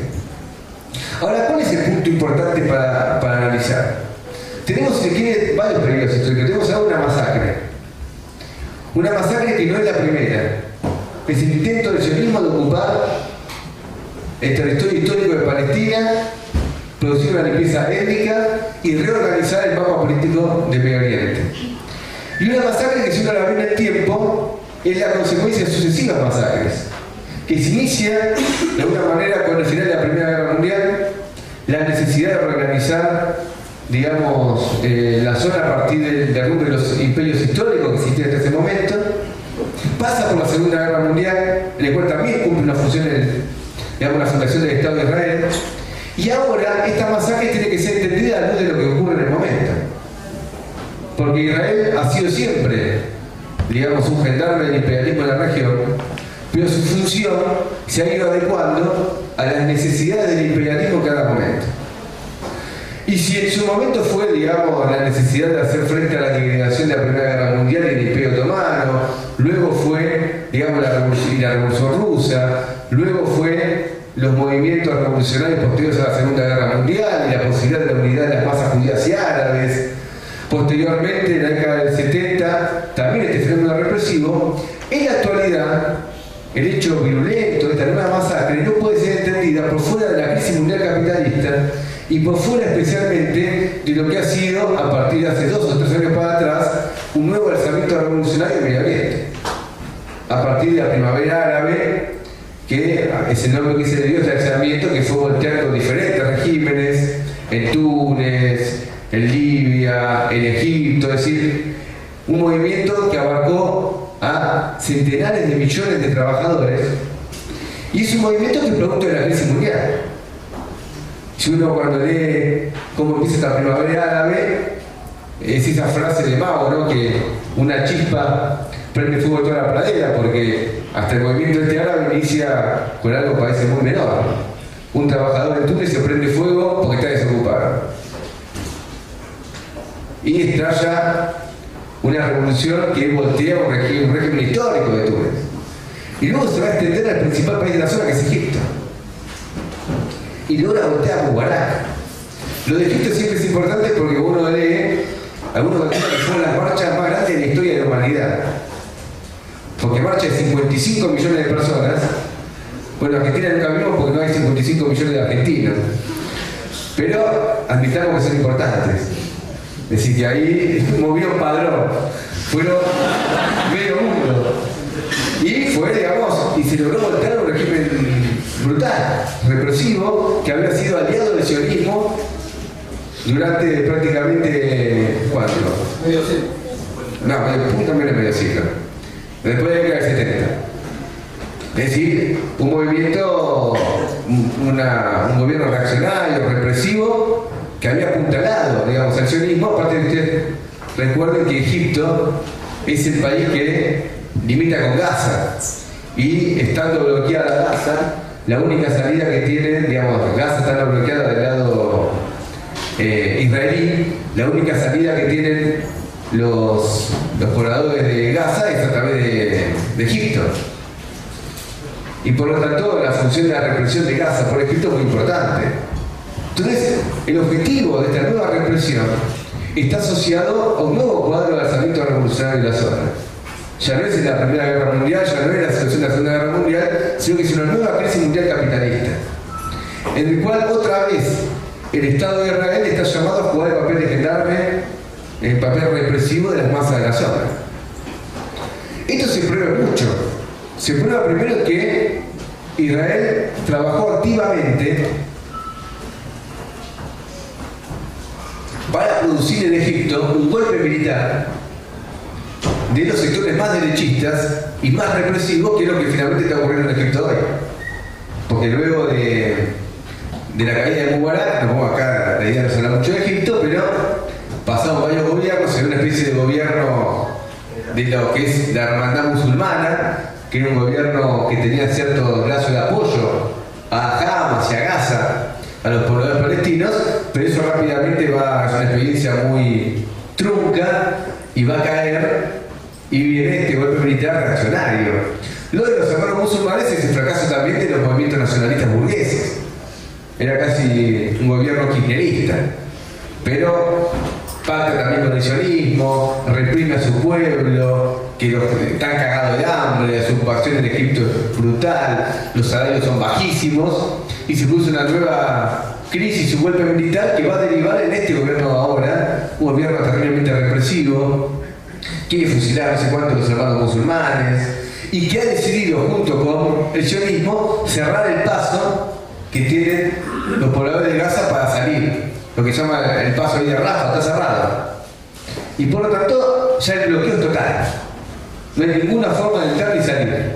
Ahora, ¿cuál es el punto importante para, analizar? Tenemos, si quiere, varios periodos históricos. Tenemos ahora una masacre. Una masacre que no es la primera. Es el intento del sionismo de ocupar el territorio histórico de Palestina producir una limpieza étnica y reorganizar el mapa político de Medio Oriente. Y una masacre que si uno la ve en el tiempo es la consecuencia de sucesivas masacres, que se inicia de alguna manera con el final de la Primera Guerra Mundial, la necesidad de reorganizar digamos, eh, la zona a partir de, de algunos de los imperios históricos que existían hasta ese momento, pasa por la Segunda Guerra Mundial, en el cual también cumple una función, digamos, la fundación del Estado de Israel, y ahora esta masacre tiene que ser entendida a luz de lo que ocurre en el momento. Porque Israel ha sido siempre, digamos, un gendarme del imperialismo en la región, pero su función se ha ido adecuando a las necesidades del imperialismo en cada momento. Y si en su momento fue, digamos, la necesidad de hacer frente a la degradación de la Primera Guerra Mundial y el Imperio Otomano, luego fue, digamos, la revolución, rusa, luego fue los movimientos revolucionarios posteriores a la Segunda Guerra Mundial y la posibilidad de la unidad de las masas judías y árabes. Posteriormente, en la década del 70, también este fenómeno represivo. En la actualidad, el hecho violento de esta nueva masacre no puede ser entendida por fuera de la crisis mundial capitalista y por fuera especialmente de lo que ha sido, a partir de hace dos o tres años para atrás, un nuevo alzamiento revolucionario en Medio Oriente. A partir de la primavera árabe, que ese nombre que se le dio este alzamiento que fue volteando diferentes regímenes en Túnez, en Libia, en Egipto, es decir, un movimiento que abarcó a centenares de millones de trabajadores y es un movimiento que es producto de la crisis mundial. Si uno cuando lee cómo empieza esta primavera árabe, es esa frase de Mao, ¿no? que una chispa prende fuego toda la pradera, porque hasta el movimiento este árabe inicia con algo que parece muy menor. Un trabajador en Túnez se prende fuego porque está desocupado. Y estalla una revolución que voltea un régimen, un régimen histórico de Túnez. Y luego se va a extender al principal país de la zona, que es Egipto. Y luego la voltea a. Lo de Egipto siempre es importante porque uno lee, algunos que son las marchas más grandes de la historia de la humanidad porque marcha de 55 millones de personas, bueno, Argentina nunca vimos porque no hay 55 millones de argentinos, pero admitamos que son importantes. Es decir, que ahí movió padrón, fueron medio mundo. Y fue, digamos, y se logró voltear un régimen brutal, represivo, que había sido aliado del sionismo durante prácticamente, ¿cuánto? Medio siglo. No, punto menos medio siglo. Después de la década del 70. Es decir, un movimiento, un gobierno reaccionario, represivo, que había apuntalado, digamos, al sionismo. Aparte, ustedes recuerden que Egipto es el país que limita con Gaza. Y estando bloqueada Gaza, la única salida que tiene, digamos, Gaza está bloqueada del lado eh, israelí, la única salida que tienen los, los pobladores de Gaza es a través de, Egipto. Y por lo tanto, la función de la represión de Gaza por Egipto es muy importante. Entonces, el objetivo de esta nueva represión está asociado a un nuevo cuadro de alzamiento revolucionario de la zona. Ya no es la Primera Guerra Mundial, ya no es la situación de la Segunda Guerra Mundial, sino que es una nueva crisis mundial capitalista, en el cual otra vez el Estado de Israel está llamado a jugar el papel de gendarme, el papel represivo de las masas de la zona. Esto se prueba mucho. Se prueba primero que Israel trabajó activamente para producir en Egipto un golpe militar de los sectores más derechistas y más represivos que es lo que finalmente está ocurriendo en Egipto hoy. Porque luego de la caída de Mubarak, no pongo acá, la idea no se habla mucho de Egipto, pero pasamos varios gobiernos en una especie de gobierno de lo que es la hermandad musulmana, que era un gobierno que tenía cierto lazo de apoyo a Hamas y a Gaza, a los pobladores palestinos, pero eso rápidamente va a ser una experiencia muy trunca y va a caer y viene este golpe militar reaccionario. Lo de los hermanos musulmanes es el fracaso también de los movimientos nacionalistas burgueses era casi un gobierno kirchnerista, pero parte también con el sionismo, reprime a su pueblo, que los, están cagados de hambre, la ocupación en Egipto es brutal, los salarios son bajísimos, y se puso una nueva crisis, un golpe militar que va a derivar en este gobierno ahora, un gobierno terriblemente represivo, quiere fusilar no sé cuántos los hermanos musulmanes, y que ha decidido junto con el sionismo cerrar el paso que tienen los pobladores de Gaza para salir. Lo que se llama el paso ahí de Rafa, está cerrado. Y por lo tanto, ya el bloqueo es total. No hay ninguna forma de entrar ni salir.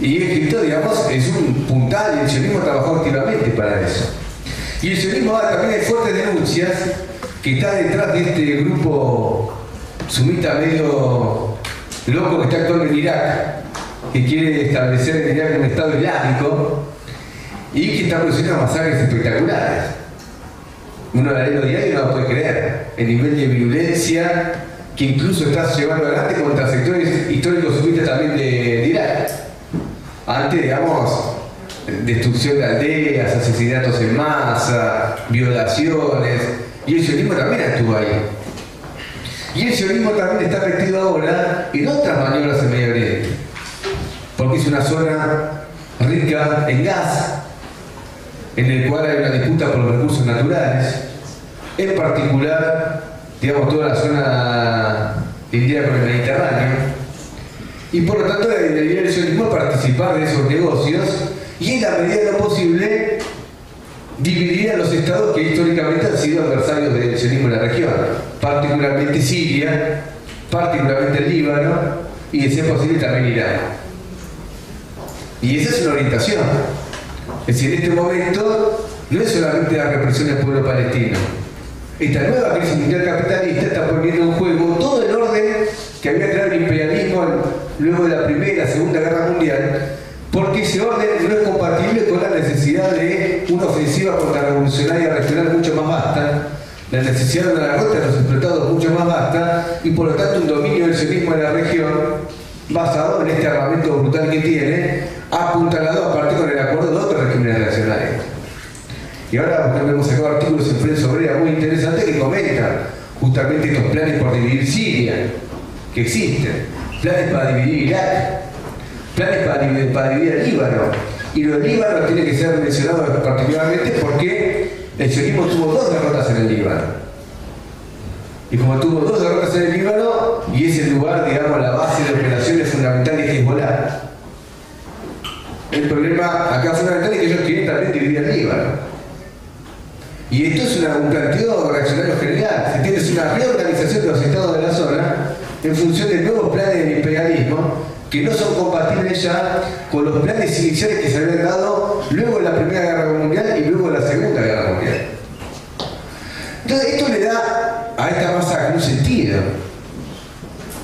Y Egipto, digamos, es un puntal y el sionismo trabajó activamente para eso. Y el sionismo también hay fuertes denuncias que está detrás de este grupo sumita medio loco que está actuando en Irak, que quiere establecer en Irak un Estado islámico y que está produciendo masacres espectaculares. Uno la lee los diarios y no lo puede creer. El nivel de violencia que incluso está llevando adelante contra sectores históricos sumistas también de, Irak. Antes, digamos, destrucción de aldeas, asesinatos en masa, violaciones, y el sionismo también estuvo ahí. Y el sionismo también está metido ahora en otras maniobras en Medio Oriente. Porque es una zona rica en gas, en el cual hay una disputa por los recursos naturales, en particular, digamos, toda la zona indígena con el Mediterráneo, y por lo tanto debería el sionismo participar de esos negocios y en la medida de lo posible dividir a los estados que históricamente han sido adversarios del sionismo en la región, particularmente Siria, particularmente Líbano y de ser posible también Irán. Y esa es una orientación. Es decir, en este momento no es solamente la represión del pueblo palestino. Esta nueva crisis mundial capitalista está poniendo en juego todo el orden que había creado el imperialismo luego de la Primera y Segunda Guerra Mundial, porque ese orden no es compatible con la necesidad de una ofensiva contrarrevolucionaria regional mucho más vasta, la necesidad de una derrota de los explotados mucho más vasta, y por lo tanto un dominio del sionismo en la región basado en este armamento brutal que tiene, apuntalado aparte con el acuerdo de otros regímenes nacionales. Y ahora hemos sacado artículos en prensa obrera muy interesantes que comentan justamente estos planes por dividir Siria, que existen, planes para dividir Irak, planes para dividir, para dividir el Líbano. Y los Líbano tiene que ser mencionado particularmente porque el sionismo tuvo dos derrotas en el Líbano. Y como tuvo dos derrotas en el Líbano, y es el lugar, digamos, la base de operaciones fundamental de Hezbollah, el problema acá fundamental es que ellos quieren también dividir el Líbano. Y esto es un planteo reaccionario general. Se tiene una reorganización de los estados de la zona en función de nuevos planes del imperialismo que no son compatibles ya con los planes iniciales que se habían dado luego de la Primera Guerra Mundial y luego de la Segunda Guerra Mundial. Entonces esto le da a esta masacre un sentido.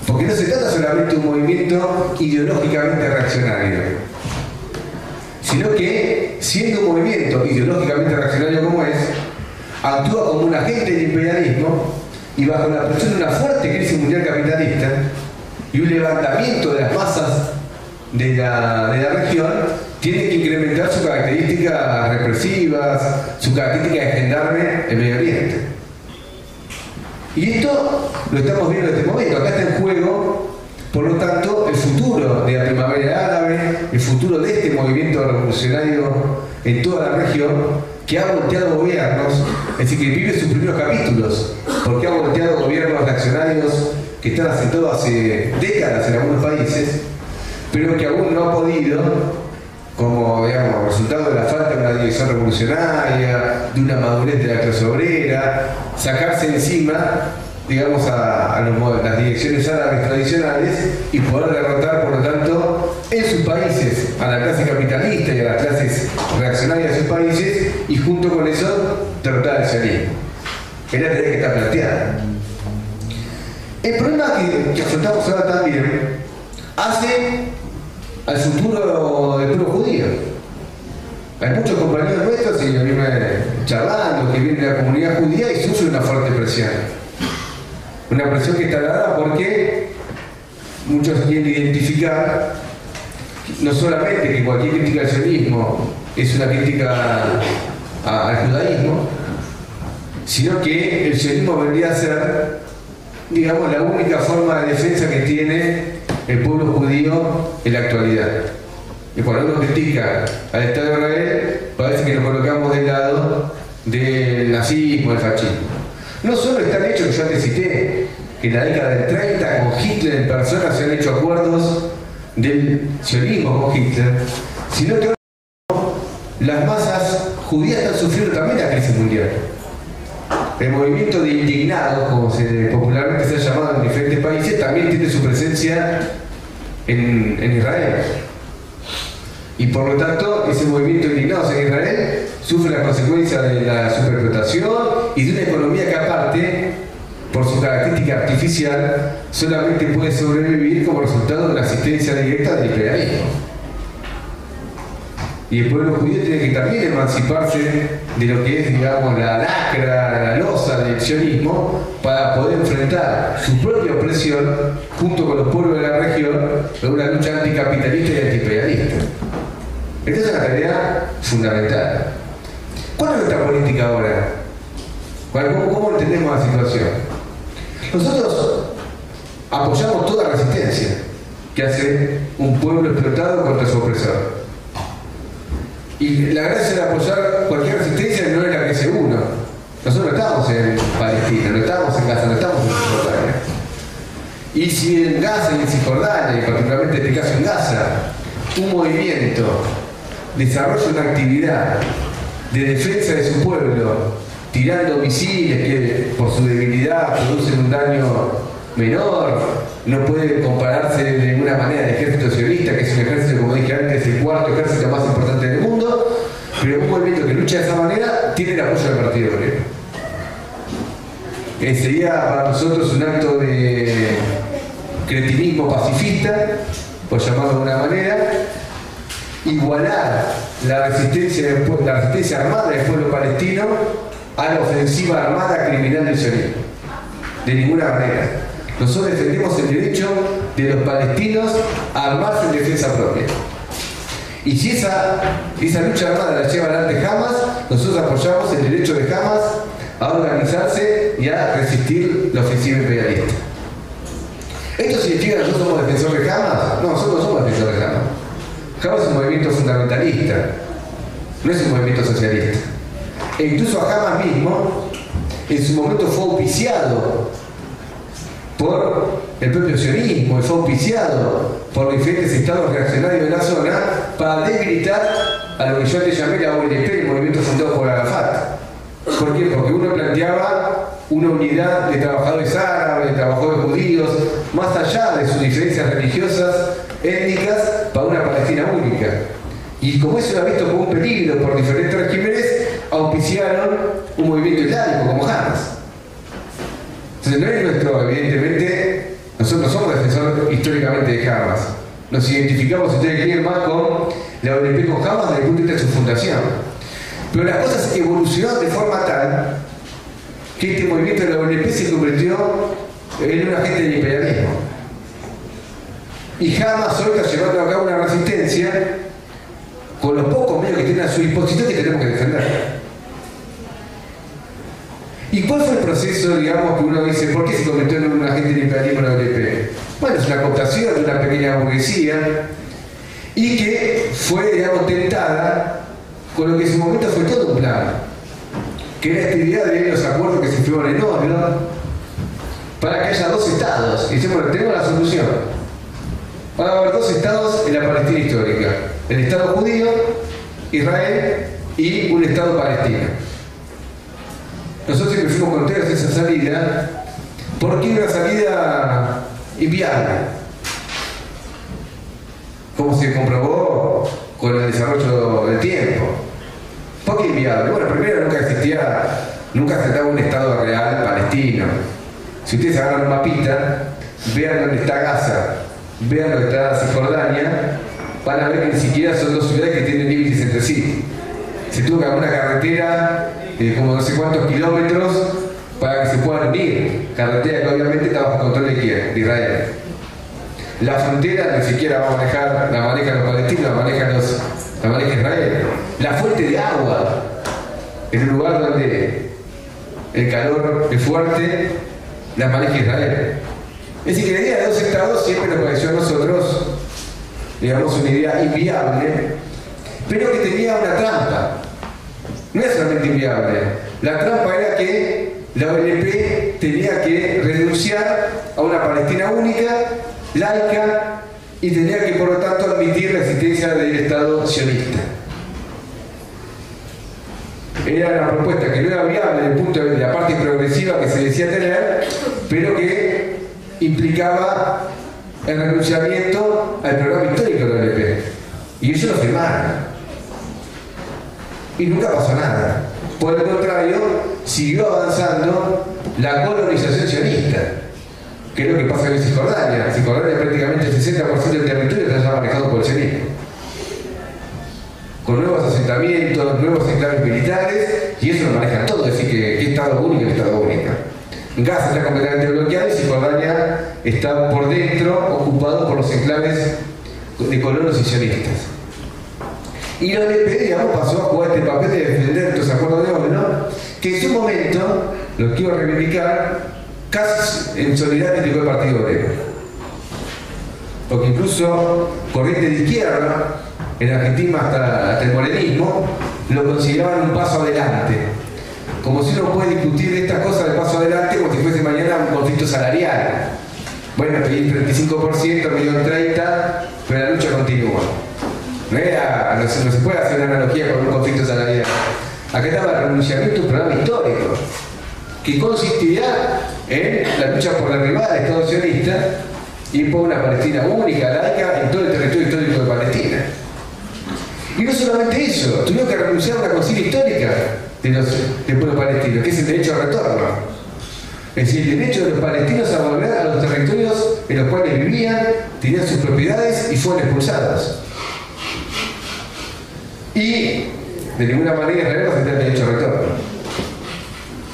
Porque no se trata solamente de un movimiento ideológicamente reaccionario, sino que, siendo un movimiento ideológicamente reaccionario como es, actúa como un agente del imperialismo y bajo la presión de una fuerte crisis mundial capitalista y un levantamiento de las masas de la, región, tiene que incrementar sus características represivas, su característica de gendarme en Medio Oriente. Y esto lo estamos viendo en este momento. Acá está en juego, por lo tanto, el futuro de la primavera árabe, el futuro de este movimiento revolucionario en toda la región, que ha volteado gobiernos, es decir, que vive sus primeros capítulos, porque ha volteado gobiernos reaccionarios que están asentados hace décadas en algunos países, pero que aún no ha podido, como digamos, resultado de la falta de una dirección revolucionaria, de una madurez de la clase obrera, sacarse encima digamos, a, las direcciones árabes tradicionales y poder derrotar, por lo tanto, en sus países a la clase capitalista y a las clases reaccionarias de sus países y junto con eso derrotar al sionismo. Es la tarea que está planteada. El problema que, que afrontamos ahora también hace al futuro del pueblo judío. Hay muchos compañeros nuestros y a mí me charlando que vienen de la comunidad judía y sufren una fuerte presión una presión que está dada porque muchos quieren identificar no solamente que cualquier crítica al sionismo es una crítica al judaísmo, sino que el sionismo vendría a ser, digamos, la única forma de defensa que tiene el pueblo judío en la actualidad. Y cuando uno critica al Estado de Israel, parece que nos colocamos del lado del nazismo, del fascismo. No solo están hechos que yo te cité, que en la década del 30 con Hitler en persona se han hecho acuerdos del sionismo con Hitler, sino que las masas judías están sufriendo también la crisis mundial. El movimiento de indignados, como popularmente se ha llamado en diferentes países, también tiene su presencia en, en Israel. Y por lo tanto, ese movimiento de indignados en Israel sufre las consecuencias de la superexplotación y de una economía que aparte, por su característica artificial, solamente puede sobrevivir como resultado de la asistencia directa del imperialismo. Y el pueblo judío tiene que también emanciparse de lo que es, digamos, la lacra, la losa del sionismo para poder enfrentar su propia opresión junto con los pueblos de la región en una lucha anticapitalista y antiimperialista. Esta es una tarea fundamental. ¿Cuál es nuestra política ahora? ¿Cómo, entendemos la situación? Nosotros apoyamos toda resistencia que hace un pueblo explotado contra su opresor. Y la gracia de apoyar cualquier resistencia no es la que hace uno. Nosotros no estamos en Palestina, no estamos en Gaza, no estamos en Cisjordania. Y si en Gaza y en Cisjordania, y particularmente en este caso en Gaza, un movimiento desarrolla una actividad de defensa de su pueblo, tirando misiles que por su debilidad producen un daño menor, no puede compararse de ninguna manera al ejército sionista, que es un ejército, como dije antes, el cuarto ejército más importante del mundo, pero un movimiento que lucha de esa manera tiene el apoyo del Partido Obrero. Que sería para nosotros un acto de cretinismo pacifista, por llamarlo de alguna manera, igualar la resistencia, la resistencia armada del pueblo palestino a la ofensiva armada criminal del sionismo. De ninguna manera. Nosotros defendemos el derecho de los palestinos a armarse en defensa propia. Y si esa, esa lucha armada la lleva adelante Hamas, nosotros apoyamos el derecho de Hamas a organizarse y a resistir la ofensiva imperialista. ¿Esto significa que nosotros somos defensores de Hamas? No, nosotros no somos defensores de Hamas. Hamas es un movimiento fundamentalista, no es un movimiento socialista. E incluso a Hamas mismo, en su momento fue auspiciado por el propio sionismo fue auspiciado por diferentes estados reaccionarios de la zona para debilitar a lo que yo antes llamé la OLP, el movimiento fundado por Arafat. ¿Por qué? Porque uno planteaba una unidad de trabajadores árabes, de trabajadores judíos, más allá de sus diferencias religiosas, étnicas, para una Palestina única. Y como eso era visto como un peligro por diferentes regímenes, auspiciaron un movimiento islámico como. No es nuestro, evidentemente, nosotros somos defensores históricamente de Hamas. Nos identificamos, si ustedes quieren, más con la ONP con Hamas desde el punto de vista de su fundación. Pero las cosas evolucionaron de forma tal que este movimiento de la ONP se convirtió en un agente del imperialismo. Y Hamas hoy está llevando a cabo una resistencia con los pocos medios que tienen a su disposición que tenemos que defender. ¿Y cuál fue el proceso, digamos, que uno dice, ¿por qué se convirtió en un agente del imperialismo la ONP? Bueno, es una cooptación de una pequeña burguesía y que fue, digamos, tentada con lo que en su momento fue todo un plan, que era esta idea de los acuerdos que se firmaron en Oslo para que haya dos estados. Y dice, bueno, tenemos la solución. Van a haber dos estados en la Palestina histórica. El Estado judío, Israel y un Estado palestino. Nosotros fuimos contrarios a esa salida porque era una salida inviable. Como se comprobó con el desarrollo del tiempo. ¿Por qué inviable? Bueno, primero nunca existía, nunca se un Estado real palestino. Si ustedes agarran un mapita, vean dónde está Gaza, vean dónde está Cisjordania, van a ver que ni siquiera son dos ciudades que tienen límites entre sí. Se tuvo que hacer una carretera de como no sé cuántos kilómetros para que se puedan unir. Carretera que obviamente está bajo control de quién? De Israel. La frontera ni siquiera va a manejar, la manejan los palestinos, la manejan los, la maneja Israel. La fuente de agua, en un lugar donde el calor es fuerte, la maneja Israel. Es decir, que la idea de dos estados siempre nos pareció a nosotros, digamos, una idea inviable, pero que tenía una trampa. No es solamente inviable. La trampa era que la ONP tenía que renunciar a una Palestina única, laica, y tenía que por lo tanto admitir la existencia del Estado sionista. Era una propuesta que no era viable desde el punto de vista de la parte progresiva que se decía tener, pero que implicaba el renunciamiento al programa histórico de la ONP. Y ellos lo firmaron y nunca pasó nada. Por el contrario, siguió avanzando la colonización sionista, que es lo que pasa en Cisjordania. Cisjordania prácticamente el 60% del territorio está ya manejado por el sionismo. Con nuevos asentamientos, nuevos enclaves militares, y eso lo manejan todo, es decir, que, que Estado único es Estado único. Gaza está completamente bloqueado y Cisjordania está por dentro ocupado por los enclaves de colonos y sionistas. Y la ONP, digamos, pasó a jugar este papel de defender estos acuerdos de Oslo, que en su momento, lo quiero reivindicar, casi en solidaridad con el Partido Obrero. Porque incluso corriente de izquierda, en Argentina hasta, el morenismo, lo consideraban un paso adelante. Como si uno puede discutir estas cosas de paso adelante como si fuese mañana un conflicto salarial. Bueno, pedir 35%, medio 30%, pero la lucha continúa. No, era, no, se, puede hacer una analogía con un conflicto salarial. Acá estaba el renunciamiento a un programa histórico que consistía en la lucha por derribar al Estado sionista y por una Palestina única, laica, en todo el territorio histórico de Palestina. Y no solamente eso, tuvieron que renunciar a una consigna histórica de los, del pueblo palestino, que es el derecho a retorno. Es decir, el derecho de los palestinos a volver a los territorios en los cuales vivían, tenían sus propiedades y fueron expulsados. Y de ninguna manera Israel va a tener derecho a retorno.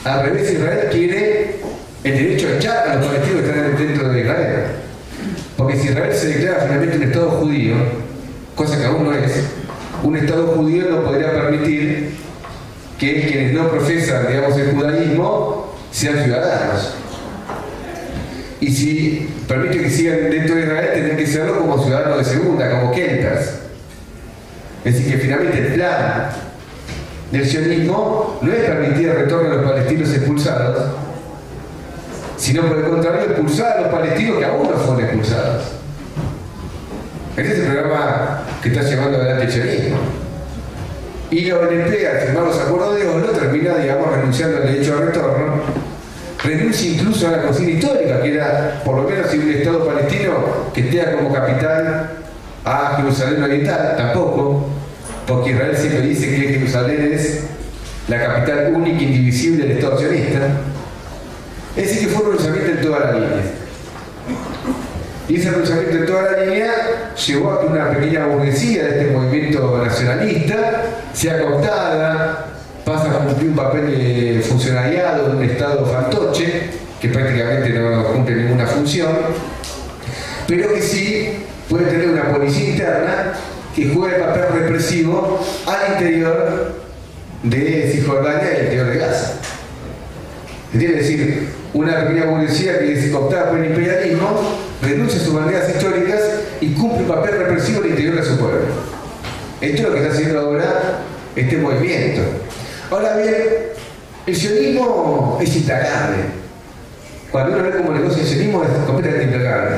Al revés, Israel quiere el derecho a echar a los palestinos que están dentro de Israel. Porque si Israel se declara finalmente un Estado judío, cosa que aún no es, un Estado judío no podría permitir que quienes no profesan, digamos, el judaísmo sean ciudadanos. Y si permite que sigan dentro de Israel, tendrían que serlo como ciudadanos de segunda, como keltas. Es decir, que finalmente el plan del sionismo no es permitir el retorno de los palestinos expulsados, sino por el contrario expulsar a los palestinos que aún no fueron expulsados. Este es el programa que está llevando adelante el sionismo. Y la ONP, al firmar los acuerdos de Oslo, termina, digamos, renunciando al derecho de retorno, renuncia incluso a la consigna histórica, que era, por lo menos, si un Estado palestino que tenga como capital a Jerusalén Oriental, tampoco, porque Israel siempre dice que Jerusalén es la capital única e indivisible del Estado sionista. Es decir, que fue un renunciamiento en toda la línea. Y ese renunciamiento en toda la línea llevó a que una pequeña burguesía de este movimiento nacionalista sea cooptada, pasa a cumplir un papel de funcionariado en un estado fantoche, que prácticamente no cumple ninguna función, pero que sí puede tener una policía interna que juega el papel represivo al interior de Cisjordania y al interior de Gaza. Es decir, una pequeña burguesía que es cooptada por el imperialismo renuncia a sus banderas históricas y cumple un papel represivo al interior de su pueblo. Esto es lo que está haciendo ahora este movimiento. Ahora bien, el sionismo es implacable. Cuando uno ve cómo negocia el sionismo es completamente implacable.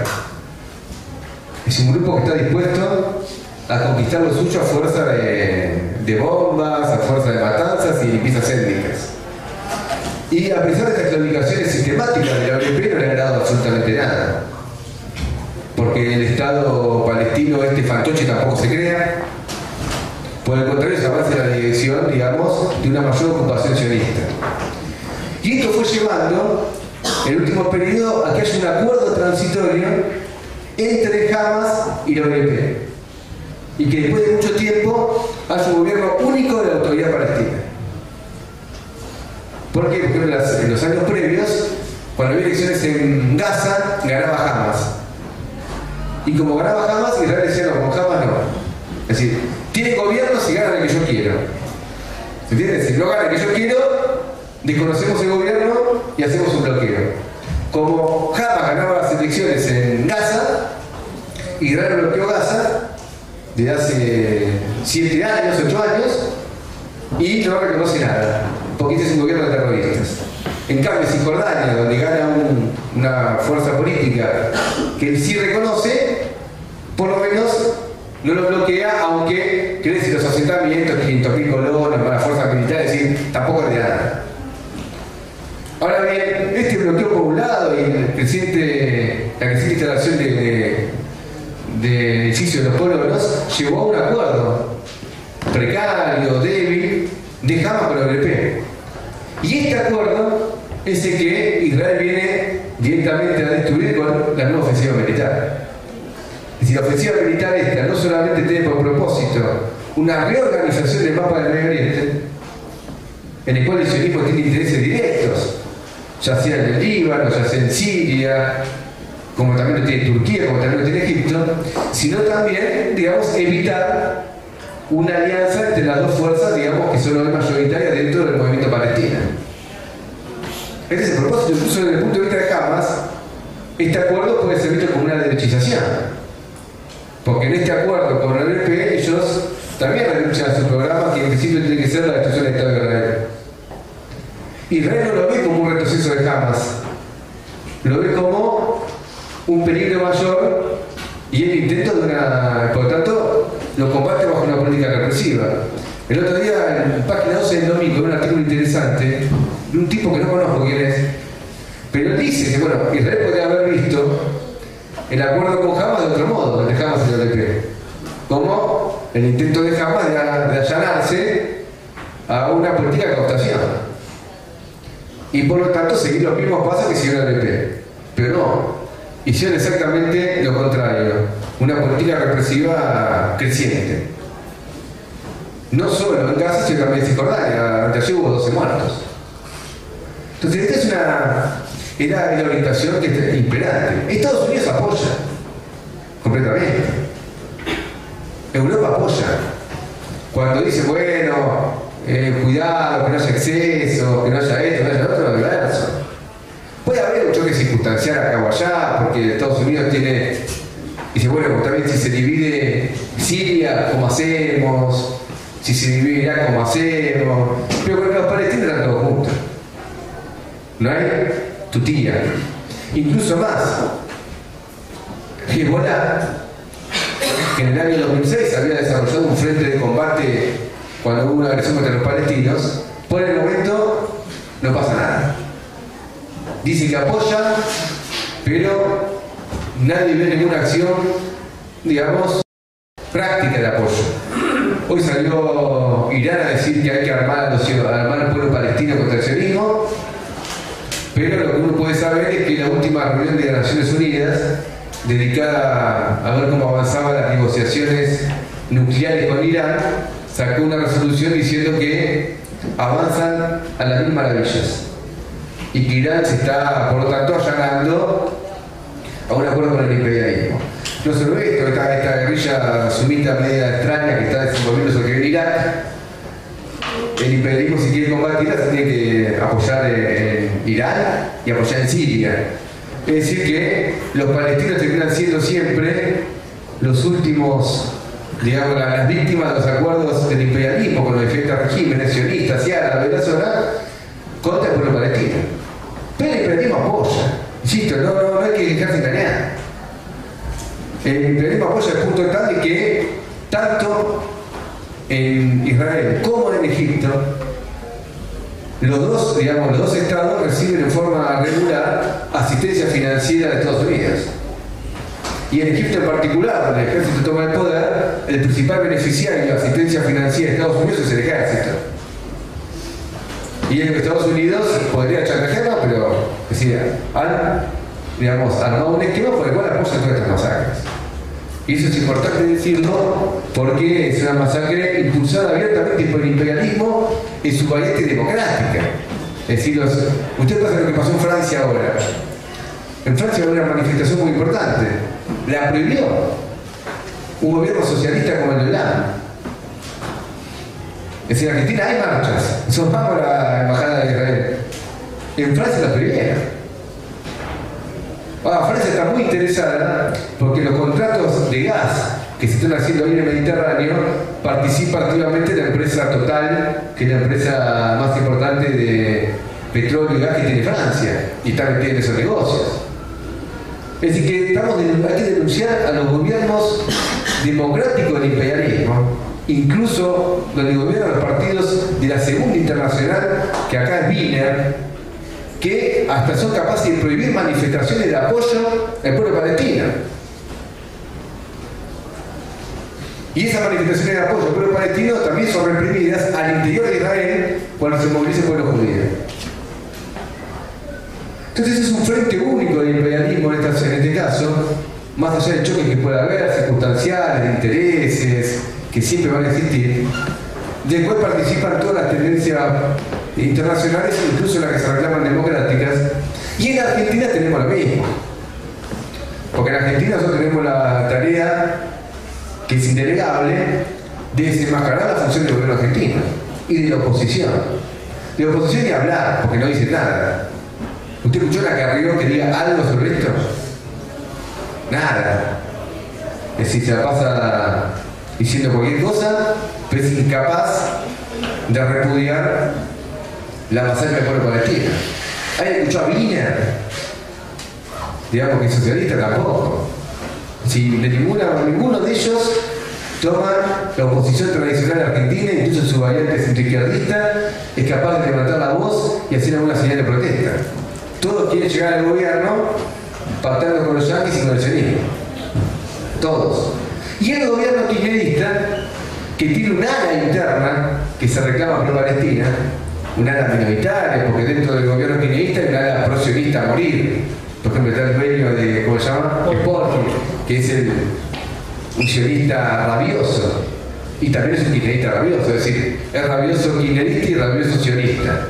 Es un grupo que está dispuesto a conquistar lo suyo a fuerza de, bombas, a fuerza de matanzas y limpiezas étnicas. Y a pesar de estas claudicaciones sistemáticas de la ONP no le ha dado absolutamente nada. Porque el Estado palestino, este fantoche, tampoco se crea. Por el contrario, se avanza en la dirección, digamos, de una mayor ocupación sionista. Y esto fue llevando, en el último periodo, a que haya un acuerdo transitorio entre Hamas y la ONP y que después de mucho tiempo haya un gobierno único de la autoridad palestina. ¿Por qué? Porque en, los años previos, cuando había elecciones en Gaza, ganaba Hamas. Y como ganaba Hamas, Israel decía, no, con Hamas no. Es decir, tiene gobierno si gana el que yo quiero. ¿Se entiende? Si no gana el que yo quiero, desconocemos el gobierno y hacemos un bloqueo. Como Hamas ganaba las elecciones en Gaza, Israel bloqueó Gaza, de hace 7 años, 8 años, y no reconoce nada, porque este es un gobierno de terroristas. En cambio, Cisjordania, donde gana una fuerza política que sí reconoce, por lo menos no lo bloquea, aunque crece los asentamientos, 500.000 colonos para fuerzas militares, es decir, tampoco le da nada. Ahora bien, este bloqueo por y el creciente, la creciente instalación de del edificio de los pueblos llevó a un acuerdo precario, débil, de Hamas con la. Y este acuerdo es el que Israel viene directamente a destruir con la nueva ofensiva militar. Es decir, la ofensiva militar esta no solamente tiene por propósito una reorganización del mapa del Medio Oriente, en el cual el sionismo tiene intereses directos, ya sea en el Líbano, ya sea en Siria, como también lo tiene Turquía, como también lo tiene Egipto, sino también, digamos, evitar una alianza entre las dos fuerzas, digamos, que son las mayoritarias dentro del movimiento palestino. Este es el propósito, incluso desde el punto de vista de Hamas, este acuerdo puede ser visto como una derechización. Porque en este acuerdo con el NP ellos también renuncian a su programa que en principio tiene que ser la destrucción del Estado de Israel. Israel no lo ve como un retroceso de Hamas, lo ve como un peligro mayor y el intento de una. Por lo tanto, lo combate bajo una política represiva. El otro día, en página 12 del domingo, un artículo interesante de un tipo que no conozco quién es, pero dice que, bueno, Israel podría haber visto el acuerdo con Hamas de otro modo, el de Hamas y el OLP, como el intento de Hamas de, allanarse a una política de cooptación. Y por lo tanto, seguir los mismos pasos que siguió el OLP. Pero no, hicieron exactamente lo contrario, una política represiva creciente. No solo en Gaza, sino también en Cisjordania, ayer hubo 12 muertos. Entonces, esta es una era la orientación que es imperante. Estados Unidos apoya completamente. Europa apoya. Cuando dice, bueno, eh, cuidado, que no haya exceso, que no haya esto, que no haya otro, eso. Haber un choque circunstancial acá o allá, porque Estados Unidos tiene. Dice, bueno, también si se divide Siria, ¿cómo hacemos? Si se divide Irak, ¿cómo hacemos? Pero con los palestinos están todos juntos. ¿No hay? Tu tía, Incluso más, Hezbollah, que en el año 2006 había desarrollado un frente de combate cuando hubo una agresión contra los palestinos, por el momento no pasa nada. Dice que apoya, pero nadie ve ninguna acción, digamos, práctica de apoyo. Hoy salió Irán a decir que hay que armar, armar al pueblo palestino contra el sionismo, pero lo que uno puede saber es que la última reunión de las Naciones Unidas, dedicada a ver cómo avanzaban las negociaciones nucleares con Irán, sacó una resolución diciendo que avanzan a las mil maravillas y que Irán se está, por lo tanto, allanando a un acuerdo con el imperialismo. No solo esto, esta, guerrilla sumita media extraña que está desenvolviendo sobre Irak, el imperialismo si quiere combatir se tiene que apoyar en Irán y apoyar en Siria. Es decir que los palestinos terminan siendo siempre los últimos, digamos, las víctimas de los acuerdos del imperialismo con los diferentes regímenes sionistas y árabes de la zona contra el pueblo palestino. Pero el imperialismo apoya. Insisto, no, no, no hay que dejarse engañar. El imperialismo apoya el punto tal de que tanto en Israel como en Egipto, los dos, digamos, los dos estados reciben en forma regular asistencia financiera de Estados Unidos. Y en Egipto en particular, donde el ejército toma el poder, el principal beneficiario de asistencia financiera de Estados Unidos es el ejército. Y en Estados Unidos podría chantajearlo, pero decía, han digamos, armado un esquema por el cual apoyan todas estas masacres. Y eso es importante decirlo porque es una masacre impulsada abiertamente por el imperialismo en su variante democrática. Es decir, los, usted pasa lo que pasó en Francia ahora. En Francia hubo una manifestación muy importante. La prohibió un gobierno socialista como el de Hollande. Es decir, en Argentina hay marchas. Son más la embajada de Israel. En Francia la prohibieron. Ah, Francia está muy interesada porque los contratos de gas que se están haciendo ahí en el Mediterráneo participa activamente la empresa Total, que es la empresa más importante de petróleo y gas que tiene Francia, y está metida en esos negocios. Es decir, que estamos hay que denunciar a los gobiernos democráticos del imperialismo, incluso donde gobiernan los partidos de la Segunda Internacional, que acá es Wiener, que hasta son capaces de prohibir manifestaciones de apoyo al pueblo palestino. Y esas manifestaciones de apoyo al pueblo palestino también son reprimidas al interior de Israel cuando se moviliza el pueblo judío. Entonces es un frente único del imperialismo en, este caso, más allá del choque que pueda haber, circunstanciales, intereses, que siempre van a existir, del cual participan todas las tendencias internacionales, incluso las que se reclaman democráticas, y en Argentina tenemos lo mismo. Porque en Argentina nosotros tenemos la tarea, que es indelegable, de desenmascarar la función del gobierno argentino y de la oposición. De oposición ni hablar, porque no dice nada. ¿Usted escuchó la Carrió que diga algo sobre esto? Nada. Es decir, se la pasa diciendo cualquier cosa, pero es incapaz de repudiar la masacre del pueblo palestino. ¿Hay escuchado a Wiener? Digamos que socialista tampoco. Si de ninguna, ninguno de ellos toman la oposición tradicional argentina, incluso su variante centroizquierdista, es capaz de levantar la voz y hacer alguna señal de protesta. Todos quieren llegar al gobierno pactando con los yanquis y con el sionismo. Todos. Y el gobierno kirchnerista, que tiene un ala interna que se reclama por Palestina, un ala minoritaria, porque dentro del gobierno kirchnerista hay un ala prosionista a morir. Por ejemplo, está el dueño de, ¿cómo se llama? Sporting, que es el, un sionista rabioso. Y también es un kirchnerista rabioso, es decir, es rabioso kirchnerista y rabioso sionista.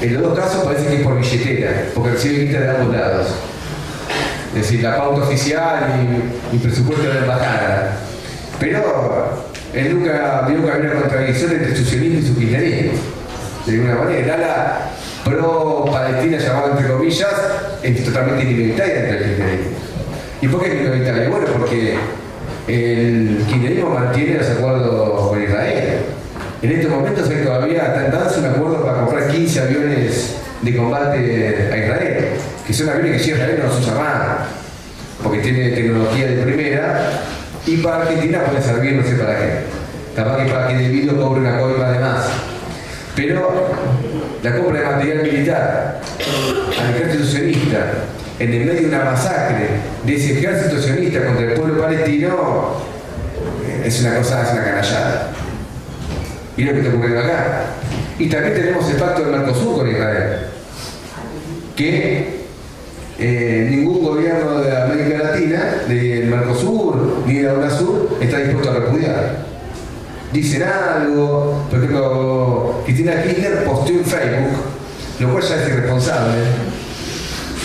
En los dos casos parece que es por billetera, porque recibe guita de ambos lados. Es decir, la pauta oficial y, el presupuesto de la embajada. Pero él nunca vio que había una contradicción entre su sionismo y su kirchnerismo de alguna manera. El ala pro-palestina, llamada entre comillas, es totalmente minoritaria entre el kirchnerismo. ¿Y por qué es minoritaria? Bueno, porque el kirchnerismo mantiene los acuerdos con Israel. En estos momentos hay todavía está en un acuerdo para comprar 15 aviones de combate a Israel, que son aviones que Israel no los usa más, porque tiene tecnología de primera, y para Argentina puede servir no sé para qué. Capaz para que el vídeo cobre una coima de más. Pero la compra de material militar al ejército sionista en el medio de una masacre de ese ejército sionista contra el pueblo palestino eh, es una cosa, es una canallada. Y lo que está ocurriendo acá. Y también tenemos el pacto del Mercosur con Israel, que eh, ningún gobierno de América Latina, del Mercosur ni de la UNASUR, está dispuesto a repudiar. Dicen algo, por ejemplo, Cristina Kirchner posteó en Facebook, lo cual ya es irresponsable,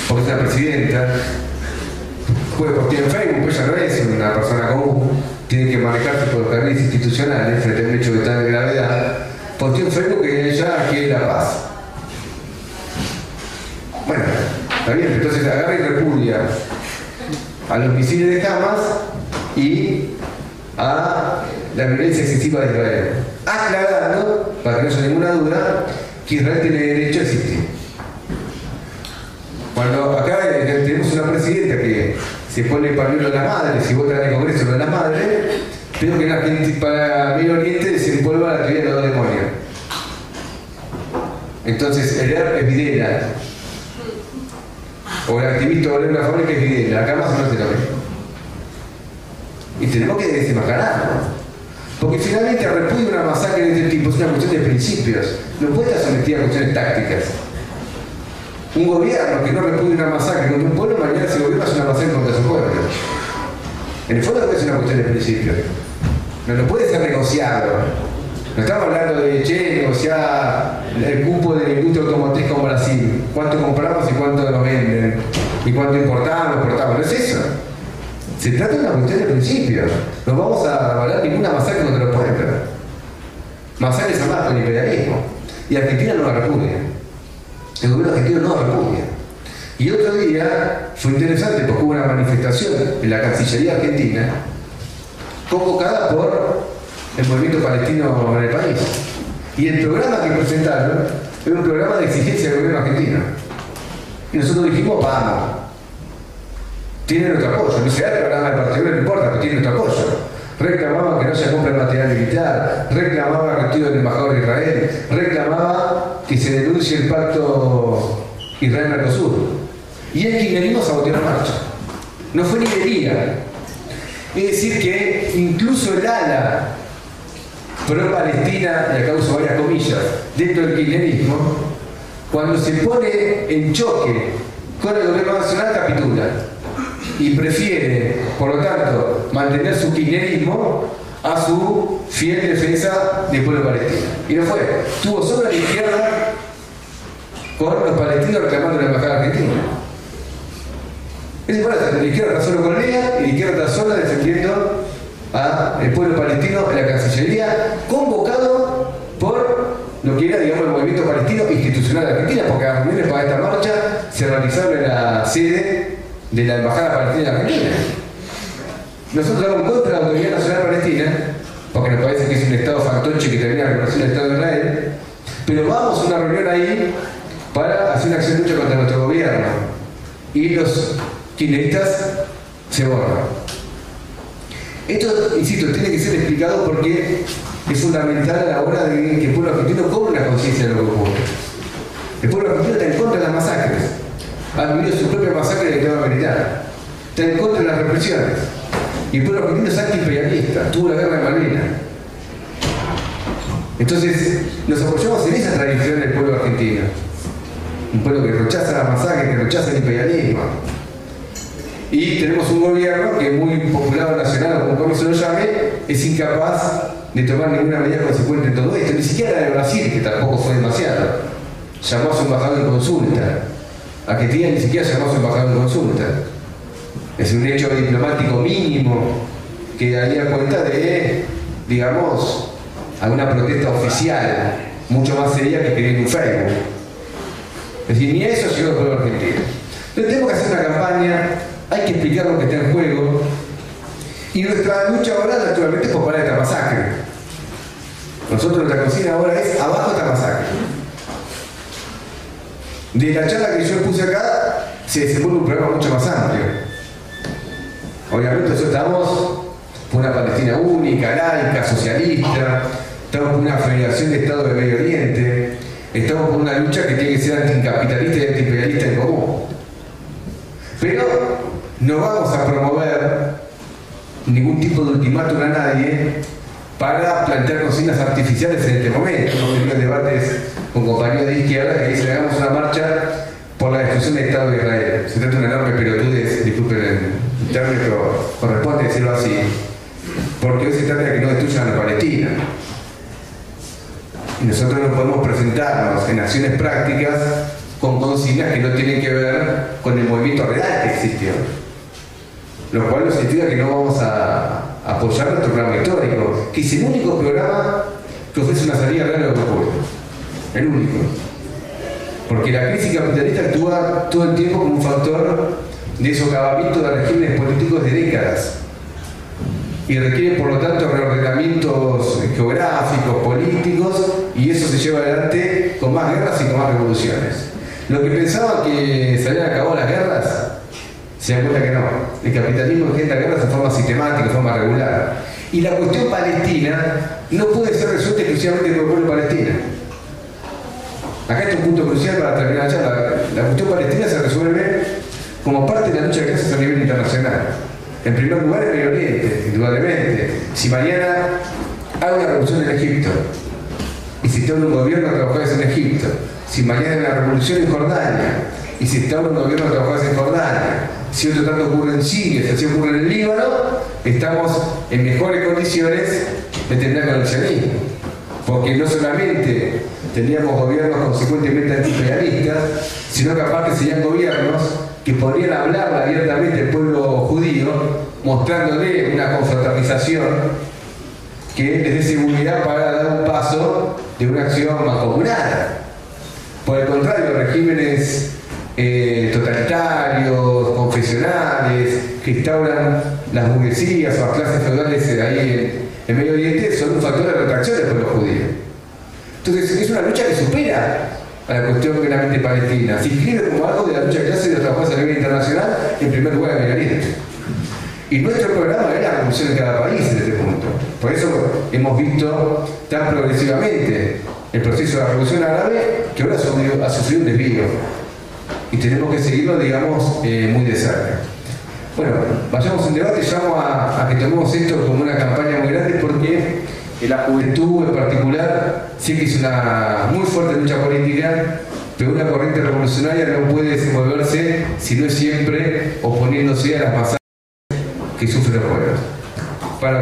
porque es la presidenta, puede postear en Facebook, pues ya no es una persona común, tiene que manejarse por los carriles institucionales frente a un hecho de tal gravedad, posteó en Facebook que ella quiere la paz. Bueno, está bien, entonces agarra y repudia a los misiles de Hamas y a la violencia excesiva de Israel, aclarando, para que no haya ninguna duda, que Israel tiene derecho a existir. Cuando acá eh, tenemos una presidenta que se pone pañuelo de la madre, si vota en el Congreso lo de la madre, pero que en Argentina, para Medio Oriente se envuelva la teoría de los demonios. Entonces, el er es Videla. O el activista o la fábrica es Videla. Acá más o menos es lo mismo. Y tenemos que desenmascararlo. Porque finalmente repudio una masacre de este tipo es una cuestión de principios. No puede estar sometida a cuestiones tácticas. Un gobierno que no repudia una masacre contra un pueblo, mañana se gobierna es una masacre contra su pueblo. En el fondo es una cuestión de principios. No, no puede ser negociado. No estamos hablando de, che, negociar el cupo de la industria automotriz con Brasil. ¿Cuánto compramos y cuánto nos venden? ¿Y cuánto importamos, exportamos? No es eso. Se trata de una cuestión de principios. No vamos a avalar ninguna masacre contra los pueblos. Masacres armadas con el imperialismo. Y Argentina no la repudia. El gobierno argentino no la repudia. Y otro día fue interesante porque hubo una manifestación en la Cancillería Argentina convocada por el movimiento palestino en el país. Y el programa que presentaron era un programa de exigencia del gobierno argentino. Y nosotros dijimos, vamos, tiene nuestro apoyo. No se da el programa de partido, no importa, pero tiene nuestro apoyo. Reclamaba que no se compre material militar, reclamaba el retiro del embajador de Israel, reclamaba que se denuncie el pacto Israel-Mercosur. Y el kirchnerismo saboteó la marcha. No fue ni de. Es decir, que incluso el ala pro-Palestina, y acá uso varias comillas, dentro del kirchnerismo, cuando se pone en choque con el gobierno nacional, capitula y prefiere, por lo tanto, mantener su kirchnerismo a su fiel defensa del pueblo palestino. Y no fue. Tuvo solo la izquierda con los palestinos reclamando la embajada argentina. Es igual, la izquierda está solo con ella y la izquierda está sola defendiendo al pueblo palestino en la Cancillería, convocado por lo que era, digamos, el movimiento palestino institucional de Argentina, porque las reuniones para esta marcha se realizaron en la sede de la Embajada Palestina de Argentina. Nosotros estamos contra la Autoridad Nacional Palestina, porque nos parece que es un Estado fantoche que termina reconociendo el Estado de Israel, pero vamos a una reunión ahí para hacer una acción lucha contra nuestro gobierno. Y los kirchneristas se borran. Esto, insisto, tiene que ser explicado porque es fundamental a la hora de que el pueblo argentino cobre una conciencia de lo que ocurre. El pueblo argentino está en contra de las masacres ha vivido su propia masacre de tema militar. Está en contra de las represiones. Y el pueblo argentino es antiimperialista, tuvo la guerra de Malvinas. Entonces, nos apoyamos en esa tradición del pueblo argentino. Un pueblo que rechaza la masacre, que rechaza el imperialismo. Y tenemos un gobierno que muy popular nacional, o como se lo llame, es incapaz de tomar ninguna medida consecuente en todo esto. Ni siquiera de Brasil, que tampoco fue demasiado. Llamó a su embajador en consulta Argentina ni siquiera llamó a su embajador de consulta. Es un hecho diplomático mínimo que daría cuenta de, digamos, alguna protesta oficial, mucho más seria que escribir un Facebook. Es decir, ni eso llegó al pueblo argentino. Entonces tenemos que hacer una campaña, hay que explicar lo que está en juego, y nuestra lucha ahora naturalmente es por parar esta masacre. Nosotros nuestra consigna ahora es abajo esta masacre. De la charla que yo puse acá, se desenvuelve un problema mucho más amplio. Obviamente nosotros estamos por una Palestina única, laica, socialista, estamos por una federación de Estados de Medio Oriente, estamos por una lucha que tiene que ser anticapitalista y antiimperialista en común. Pero no vamos a promover ningún tipo de ultimátum a nadie para plantear consignas artificiales en este momento. Hemos tenido debates con compañeros de izquierda que dicen hagamos una marcha por la destrucción del Estado de Israel. Se trata de una enorme pelotudez, disculpen el término, pero corresponde decirlo así, porque hoy se trata de que no destruyan a Palestina. Y nosotros no podemos presentarnos en acciones prácticas con consignas que no tienen que ver con el movimiento real que existió. Lo cual no significa que no vamos a apoyar nuestro programa histórico, que es el único programa que ofrece una salida real a lo que ocurre. El único. Porque la crisis capitalista actúa todo el tiempo como un factor de socavamiento de regímenes políticos de décadas y requiere por lo tanto reordenamientos geográficos, políticos, y eso se lleva adelante con más guerras y con más revoluciones. Lo que pensaban que se habían acabado las guerras, se dan cuenta que no. El capitalismo engendra guerras de forma sistemática, de forma regular. Y la cuestión palestina no puede ser resuelta exclusivamente por el pueblo palestino. Acá está un punto crucial para terminar la charla. La cuestión palestina se resuelve como parte de la lucha de clases a nivel internacional. En primer lugar, en Medio Oriente, indudablemente. Si mañana hay una revolución en Egipto y si está un gobierno de trabajadores en Egipto, si mañana hay una revolución en Jordania y si está un gobierno de trabajadores en Jordania, si otro tanto ocurre en Siria, si ocurre en el Líbano, estamos en mejores condiciones de tener el sionismo. Porque no solamente teníamos gobiernos consecuentemente antiimperialistas, sino que aparte serían gobiernos que podrían hablar abiertamente al pueblo judío, mostrándole una confraternización que les dé seguridad para dar un paso de una acción mancomunada. Por el contrario, regímenes eh, totalitarios, confesionales, que instauran las burguesías o las clases feudales ahí en, en Medio Oriente, son un factor de retracción del pueblo judío. Entonces, es una lucha que supera a la cuestión meramente palestina. Se inscribe como algo de la lucha de de los trabajadores a nivel internacional, en primer lugar en Medio Oriente. Y nuestro programa es la revolución de cada país en este punto. Por eso hemos visto tan progresivamente el proceso de la revolución árabe que ahora ha sufrido un desvío. Y tenemos que seguirlo, digamos, eh, muy de cerca. Bueno, vayamos en debate, llamo a, que tomemos esto como una campaña muy grande porque la juventud en particular sí que es una muy fuerte lucha política, pero una corriente revolucionaria no puede desenvolverse si no es siempre oponiéndose a las masas que sufren los pueblos. Para